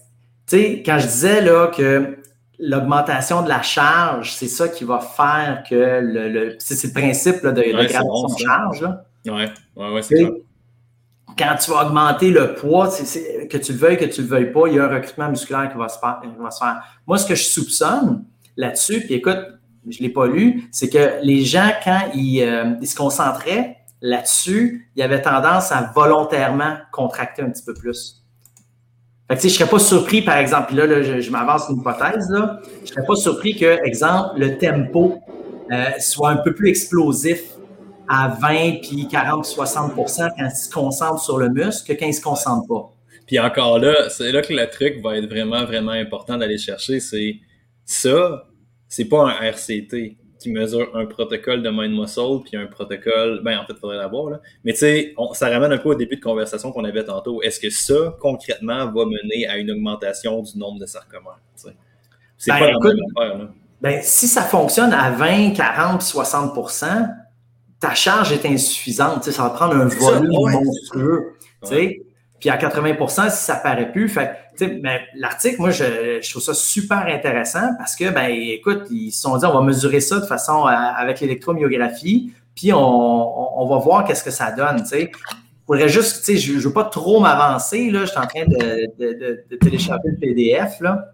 sais, quand je disais là que l'augmentation de la charge, c'est ça qui va faire que le, c'est le principe de, de charge. Là. Ouais, ouais, ouais c'est Quand tu vas augmenter le poids, que tu le veuilles, que tu le veuilles pas, il y a un recrutement musculaire qui va se faire. Moi, ce que je soupçonne là-dessus, puis écoute, je ne l'ai pas lu, c'est que les gens, quand ils, euh, ils se concentraient là-dessus, ils avaient tendance à volontairement contracter un petit peu plus. Je ne serais pas surpris, par exemple, là, je, m'avance une hypothèse, là, je ne serais pas surpris que, exemple, le tempo euh, soit un peu plus explosif à 20, puis 40, 60% quand il se concentre sur le muscle que quand il ne se concentre pas. Puis encore là, c'est là que le truc va être vraiment, vraiment important d'aller chercher. C'est ça, c'est pas un RCT qui mesure un protocole de mind muscle puis un protocole, ben en fait, il faudrait l'avoir, là. Mais tu sais, ça ramène un peu au début de conversation qu'on avait tantôt. Est-ce que ça, concrètement, va mener à une augmentation du nombre de sarcomères? C'est ben, pas la même affaire, là. Ben, si ça fonctionne à 20, 40, 60% ta charge est insuffisante. Ça va prendre un volume monstrueux. Puis à 80% si ça paraît plus, fait l'article, moi, je, trouve ça super intéressant parce que, ben, écoute, ils se sont dit, on va mesurer ça de façon avec l'électromyographie, puis on, va voir qu'est-ce que ça donne, sais. faudrait juste, tu sais, je ne veux pas trop m'avancer, là, je suis en train de, télécharger le PDF, là.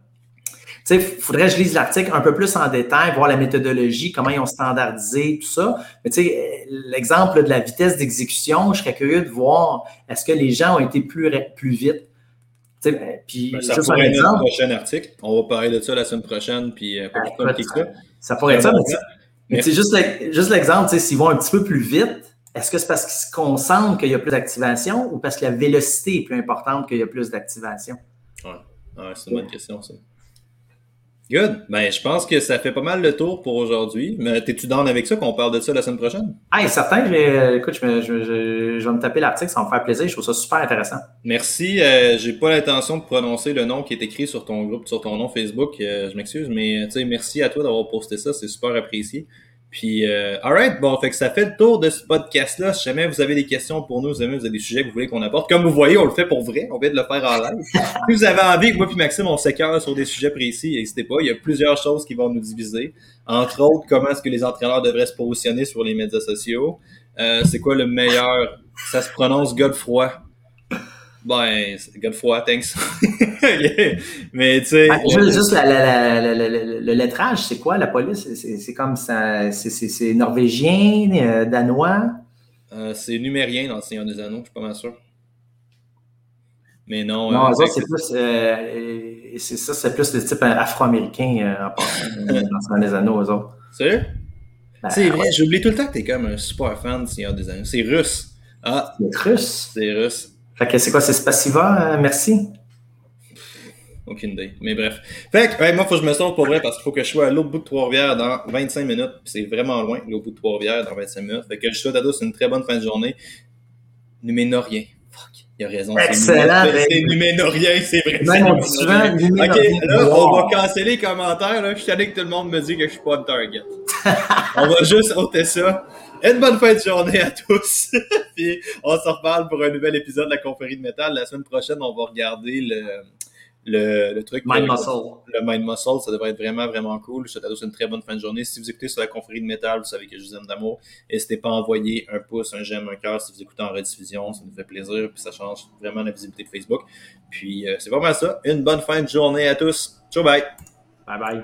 Il faudrait que je lise l'article un peu plus en détail, voir la méthodologie, comment ils ont standardisé, tout ça. Mais tu sais, l'exemple de la vitesse d'exécution, je serais curieux de voir est-ce que les gens ont été plus, plus vite? Ben, puis, ben, ça pourrait être un prochain article. On va parler de ça la semaine prochaine. Puis, euh, ben, ça. ça pourrait être ça, mais, c'est juste l'exemple, s'ils vont un petit peu plus vite, est-ce que c'est parce qu'ils se concentrent qu'il y a plus d'activation ou parce que la vélocité est plus importante qu'il y a plus d'activation? Ouais, ouais c'est une bonne question, ça. Good. Ben, je pense que ça fait pas mal le tour pour aujourd'hui. Mais t'es-tu down avec ça qu'on parle de ça la semaine prochaine? Ah, certain. Je écoute, je, vais me taper l'article, ça va me faire plaisir. Je trouve ça super intéressant. Merci. Euh, j'ai pas l'intention de prononcer le nom qui est écrit sur ton groupe, sur ton nom Facebook. Euh, je m'excuse, mais tu sais, merci à toi d'avoir posté ça. C'est super apprécié. Puis, euh, alright, bon, fait que ça fait le tour de ce podcast-là. Si jamais vous avez des questions pour nous, si jamais vous avez des sujets que vous voulez qu'on apporte, comme vous voyez, on le fait pour vrai. On vient de le faire en live. si vous avez envie que moi puis Maxime, on s'écœure sur des sujets précis, n'hésitez pas. Il y a plusieurs choses qui vont nous diviser. Entre autres, comment est-ce que les entraîneurs devraient se positionner sur les médias sociaux. Euh, c'est quoi le meilleur? Ça se prononce Godefroy. Ben, Godefroy, thanks. Mais tu sais. Ah, juste, le lettrage, c'est quoi la police? C'est comme ça. C'est norvégien, euh, danois? Euh, c'est numérien dans le Seigneur des Anneaux, je suis pas mal sûr. Mais non. Non, ça, c'est plus. Euh, c'est ça, c'est plus le type afro-américain dans le Seigneur des Anneaux, eux autres. Sérieux? Ben, c'est vrai, j'oublie tout le temps que t'es comme un super fan du Seigneur des Anneaux. C'est russe. Ah. C'est russe? C'est russe. Fait que c'est quoi, c'est Spassiva, euh, merci? Aucune idée. Mais bref. Fait que, moi, il faut que je me sorte pour vrai parce qu'il faut que je sois à l'autre bout de Trois-Rivières dans 25 minutes. C'est vraiment loin, l'autre bout de Trois-Rivières dans 25 minutes. Fait que je souhaite à tous une très bonne fin de journée. Numénorien. Fuck, il a raison. Excellent. C'est Numénorien, c'est vrai. Même souvent, Ok, là, on va canceller les commentaires. Là. Je suis allé que tout le monde me dit que je suis pas un target. on va juste ôter ça. Une bonne fin de journée à tous. Puis on se reparle pour un nouvel épisode de la confrérie de métal. La semaine prochaine, on va regarder le, le, le truc. Mind Muscle. Le Mind Muscle, ça devrait être vraiment, vraiment cool. Je te souhaite une très bonne fin de journée. Si vous écoutez sur la confrérie de métal, vous savez que je vous aime d'amour. N'hésitez pas à envoyer un pouce, un j'aime, un cœur si vous écoutez en rediffusion. Ça nous fait plaisir. Puis ça change vraiment la visibilité de Facebook. Puis euh, c'est vraiment ça. Une bonne fin de journée à tous. Ciao, bye. Bye bye.